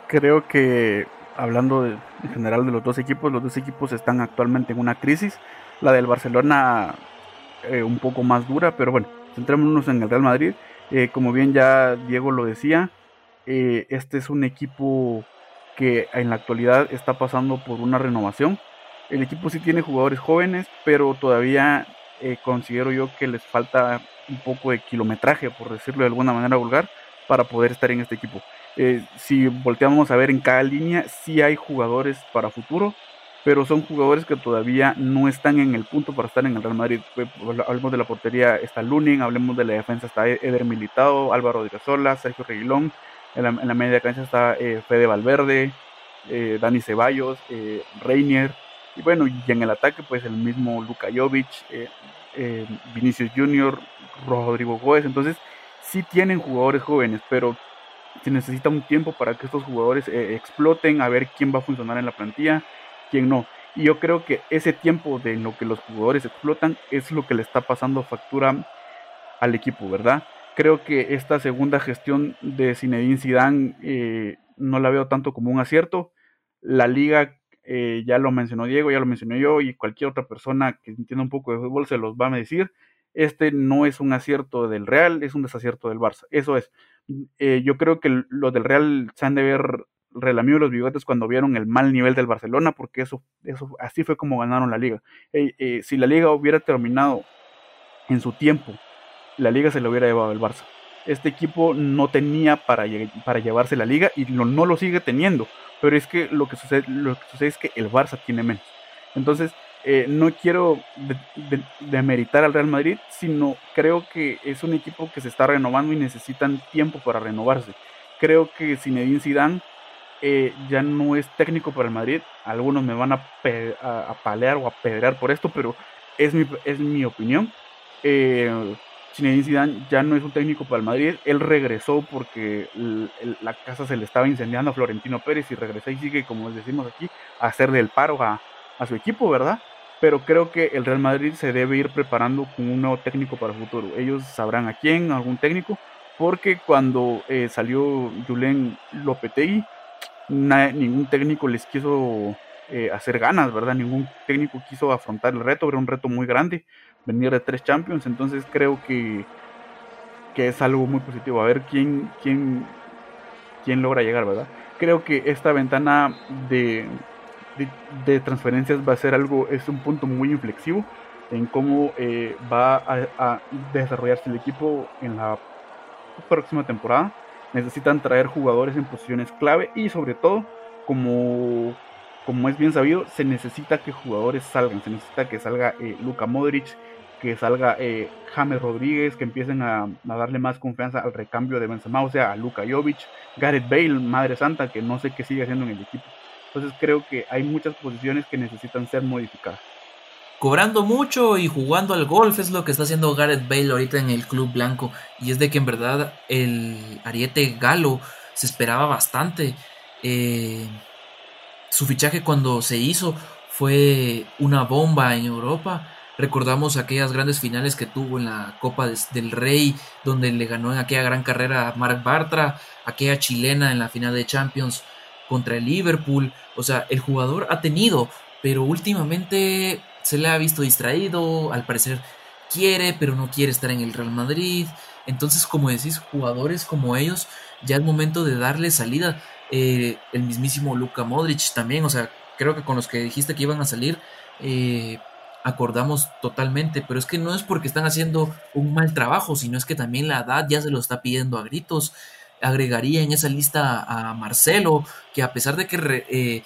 Speaker 2: Creo que hablando en general de los dos equipos, los dos equipos están actualmente en una crisis. La del Barcelona eh, un poco más dura, pero bueno, centrémonos en el Real Madrid. Eh, como bien ya Diego lo decía, eh, este es un equipo que en la actualidad está pasando por una renovación. El equipo sí tiene jugadores jóvenes, pero todavía considero yo que les falta un poco de kilometraje, por decirlo de alguna manera vulgar, para poder estar en este equipo. Eh, si volteamos a ver en cada línea, sí hay jugadores para futuro, pero son jugadores que todavía no están en el punto para estar en el Real Madrid. Hablemos de la portería, está Lunin, hablemos de la defensa, está Eder Militado, Álvaro Sola, Sergio Reguilón, en la, media cancha está eh, Fede Valverde, eh, Dani Ceballos, Reinier, y bueno, y en el ataque pues el mismo Luka Jovic, Vinicius Junior, Rodrigo Góez, entonces sí tienen jugadores jóvenes, pero se necesita un tiempo para que estos jugadores eh, exploten, a ver quién va a funcionar en la plantilla, quién no. Y yo creo que ese tiempo de lo que los jugadores explotan es lo que le está pasando factura al equipo, ¿verdad? Creo que esta segunda gestión de Zinedine Zidane eh, no la veo tanto como un acierto. La liga, eh, ya lo mencionó Diego, ya lo mencioné yo, y cualquier otra persona que entienda un poco de fútbol se los va a decir. Este no es un acierto del Real, es un desacierto del Barça. Eso es. Eh, yo creo que los del Real se han de ver relamido los bigotes cuando vieron el mal nivel del Barcelona, porque eso, eso así fue como ganaron la liga. Eh, si la liga hubiera terminado en su tiempo, la liga se la hubiera llevado el Barça. Este equipo no tenía para, para llevarse la liga y no lo sigue teniendo. Pero es que lo que sucede, lo que sucede es que el Barça tiene menos. Entonces, eh, no quiero demeritar al Real Madrid, sino creo que es un equipo que se está renovando y necesitan tiempo para renovarse. Creo que Zinedine Zidane eh, ya no es técnico para el Madrid. Algunos me van a, palear o a pedrear por esto, pero es mi, es mi opinión. Eh, Zinedine Zidane ya no es un técnico para el Madrid. Él regresó porque la casa se le estaba incendiando a Florentino Pérez y regresó y sigue, como decimos aquí, a hacerle el paro a, a su equipo, ¿verdad? Pero creo que el Real Madrid se debe ir preparando con un nuevo técnico para el futuro. Ellos sabrán a quién, algún técnico, porque cuando eh, salió Julen Lopetegui, ningún técnico les quiso eh, hacer ganas, ¿verdad? Ningún técnico quiso afrontar el reto, era un reto muy grande, venir de tres Champions, entonces creo que, que es algo muy positivo. A ver quién, quién, quién logra llegar, ¿verdad? Creo que esta ventana de de, transferencias va a ser algo, es un punto muy inflexivo en cómo eh, va a, desarrollarse el equipo en la próxima temporada. Necesitan traer jugadores en posiciones clave y sobre todo, como, como es bien sabido, se necesita que jugadores salgan. Se necesita que salga eh, Luka Modric, que salga eh, James Rodríguez, que empiecen a, a, darle más confianza al recambio de Benzema, o sea, a Luka Jovic, Gareth Bale, Madre Santa, que no sé qué sigue haciendo en el equipo. Entonces creo que hay muchas posiciones que necesitan ser modificadas.
Speaker 1: Cobrando mucho y jugando al golf es lo que está haciendo Gareth Bale ahorita en el club blanco. Y es de que en verdad el ariete galo se esperaba bastante. Eh, su fichaje cuando se hizo fue una bomba en Europa. Recordamos aquellas grandes finales que tuvo en la Copa del Rey, donde le ganó en aquella gran carrera a Marc Bartra, aquella chilena en la final de Champions contra el Liverpool. O sea, el jugador ha tenido, pero últimamente se le ha visto distraído, al parecer quiere, pero no quiere estar en el Real Madrid. Entonces, como decís, jugadores como ellos, ya es momento de darle salida. Eh, el mismísimo Luka Modric también, o sea, creo que con los que dijiste que iban a salir, eh, acordamos totalmente, pero es que no es porque están haciendo un mal trabajo, sino es que también la edad ya se lo está pidiendo a gritos agregaría en esa lista a Marcelo, que a pesar de que eh,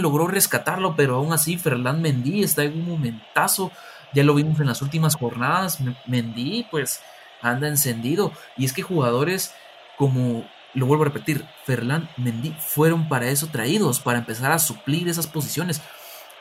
Speaker 1: logró rescatarlo, pero aún así Ferland Mendy está en un momentazo, ya lo vimos en las últimas jornadas, Mendy pues anda encendido, y es que jugadores como, lo vuelvo a repetir, Ferland Mendy fueron para eso traídos, para empezar a suplir esas posiciones.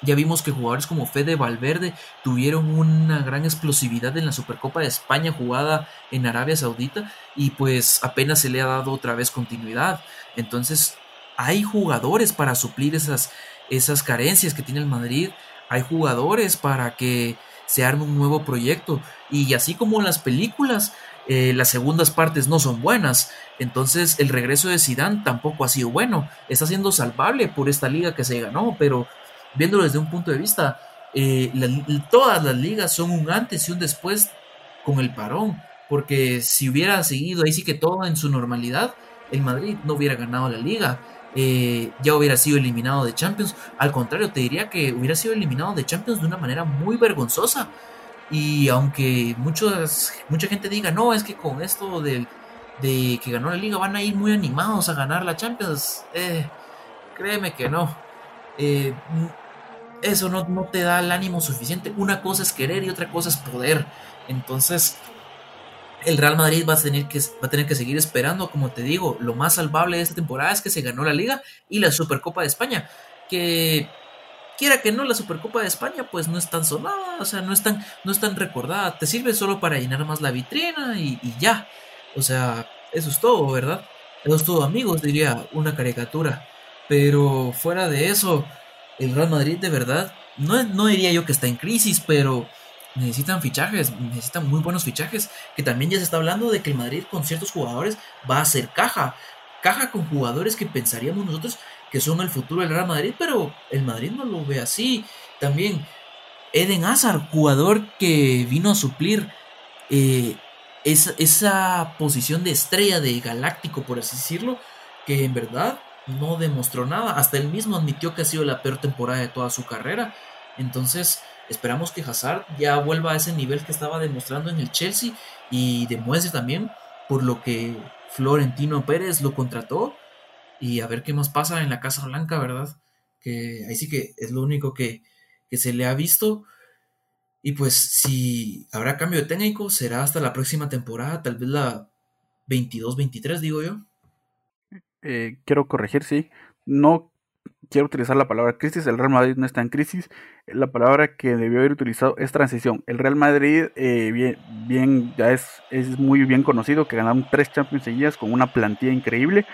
Speaker 1: Ya vimos que jugadores como Fede Valverde tuvieron una gran explosividad en la Supercopa de España jugada en Arabia Saudita y pues apenas se le ha dado otra vez continuidad. Entonces hay jugadores para suplir esas, esas carencias que tiene el Madrid. Hay jugadores para que se arme un nuevo proyecto. Y así como en las películas, eh, las segundas partes no son buenas. Entonces el regreso de Zidane tampoco ha sido bueno. Está siendo salvable por esta liga que se ganó, pero viéndolo desde un punto de vista, eh, todas las ligas son un antes y un después con el parón. Porque si hubiera seguido ahí sí que todo en su normalidad, el Madrid no hubiera ganado la liga. Eh, ya hubiera sido eliminado de Champions. Al contrario, te diría que hubiera sido eliminado de Champions de una manera muy vergonzosa. Y aunque muchos, mucha gente diga, no, es que con esto de que ganó la liga van a ir muy animados a ganar la Champions, eh, créeme que no. Eso no, no te da el ánimo suficiente. Una cosa es querer y otra cosa es poder. Entonces, el Real Madrid va a, tener que, va a tener que seguir esperando, como te digo, lo más salvable de esta temporada es que se ganó la liga y la Supercopa de España, que quiera que no, la Supercopa de España pues no es tan sonada, o sea, no es tan, no es tan recordada, te sirve solo para llenar más la vitrina y, ya, o sea, eso es todo, ¿verdad? Eso es todo, amigos, diría una caricatura, pero fuera de eso, el Real Madrid de verdad, no, no diría yo que está en crisis, pero necesitan fichajes, necesitan muy buenos fichajes, que también ya se está hablando de que el Madrid con ciertos jugadores va a ser caja, caja con jugadores que pensaríamos nosotros que son el futuro del Real Madrid, pero el Madrid no lo ve así. También Eden Hazard, jugador que vino a suplir eh, esa, esa posición de estrella, de galáctico, por así decirlo, que en verdad no demostró nada. Hasta él mismo admitió que ha sido la peor temporada de toda su carrera. Entonces, esperamos que Hazard ya vuelva a ese nivel que estaba demostrando en el Chelsea y demuestre también por lo que Florentino Pérez lo contrató y a ver qué más pasa en la Casa Blanca, ¿verdad? Que ahí sí que es lo único que, se le ha visto. Y pues si habrá cambio de técnico, será hasta la próxima temporada, tal vez la 22-23, digo yo.
Speaker 2: Eh, quiero corregir, sí. No quiero utilizar la palabra crisis. El Real Madrid no está en crisis. La palabra que debió haber utilizado es transición. El Real Madrid, eh, bien, bien, ya es, es muy bien conocido que ganaron tres Champions seguidas con una plantilla increíble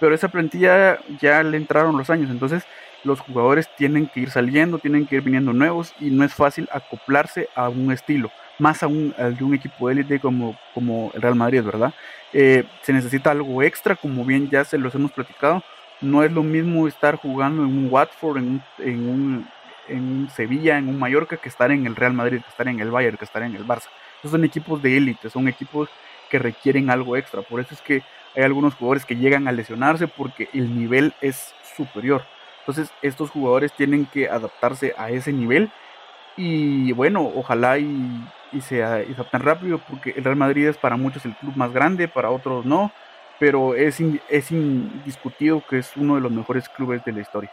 Speaker 2: pero esa plantilla ya le entraron los años, entonces los jugadores tienen que ir saliendo, tienen que ir viniendo nuevos y no es fácil acoplarse a un estilo, más aún al de un equipo élite como, como el Real Madrid, ¿verdad? Eh, se necesita algo extra, como bien ya se los hemos platicado, no es lo mismo estar jugando en un Watford, en un, en un, en un Sevilla, en un Mallorca, que estar en el Real Madrid, que estar en el Bayern, que estar en el Barça. Esos son equipos de élite, son equipos que requieren algo extra, por eso es que hay algunos jugadores que llegan a lesionarse porque el nivel es superior. Entonces estos jugadores tienen que adaptarse a ese nivel y bueno, ojalá y, se, adapten rápido porque el Real Madrid es para muchos el club más grande, para otros no, pero es, es indiscutido que es uno de los mejores clubes de la historia.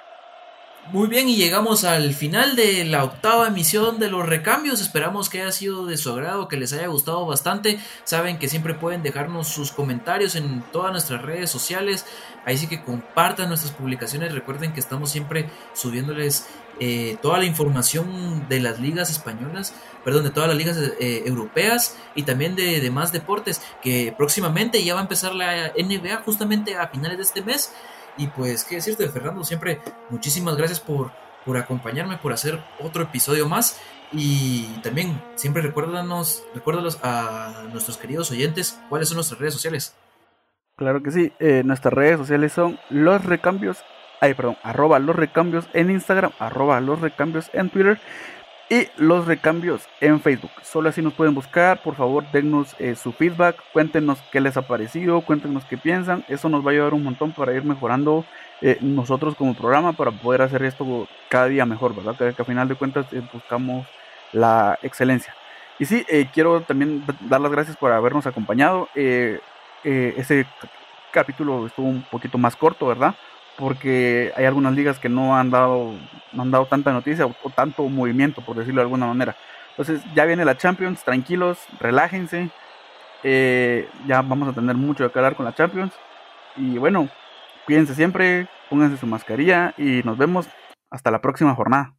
Speaker 1: Muy bien, y llegamos al final de la octava emisión de los recambios. Esperamos que haya sido de su agrado, que les haya gustado bastante. Saben que siempre pueden dejarnos sus comentarios en todas nuestras redes sociales. Ahí sí que compartan nuestras publicaciones. Recuerden que estamos siempre subiéndoles eh, toda la información de las ligas españolas, perdón, de todas las ligas eh, europeas y también de demás deportes. Que próximamente ya va a empezar la NBA justamente a finales de este mes. Y pues, qué decirte, Fernando, siempre muchísimas gracias por, por acompañarme, por hacer otro episodio más. Y también siempre recuérdanos, recuérdalos a nuestros queridos oyentes cuáles son nuestras redes sociales.
Speaker 2: Claro que sí, eh, nuestras redes sociales son los recambios, ay perdón, arroba los recambios en Instagram, arroba los recambios en Twitter y los recambios en Facebook. Solo así nos pueden buscar. Por favor, dennos eh, su feedback. Cuéntenos qué les ha parecido. Cuéntenos qué piensan. Eso nos va a ayudar un montón para ir mejorando eh, nosotros como programa para poder hacer esto cada día mejor, ¿verdad? Que, a final de cuentas eh, buscamos la excelencia. Y sí, quiero también dar las gracias por habernos acompañado. ese capítulo estuvo un poquito más corto, ¿verdad? Porque hay algunas ligas que no han dado, no han dado tanta noticia o, tanto movimiento, por decirlo de alguna manera. Entonces ya viene la Champions, tranquilos, relájense. Eh, ya vamos a tener mucho que hablar con la Champions. Y bueno, cuídense siempre, pónganse su mascarilla y nos vemos hasta la próxima jornada.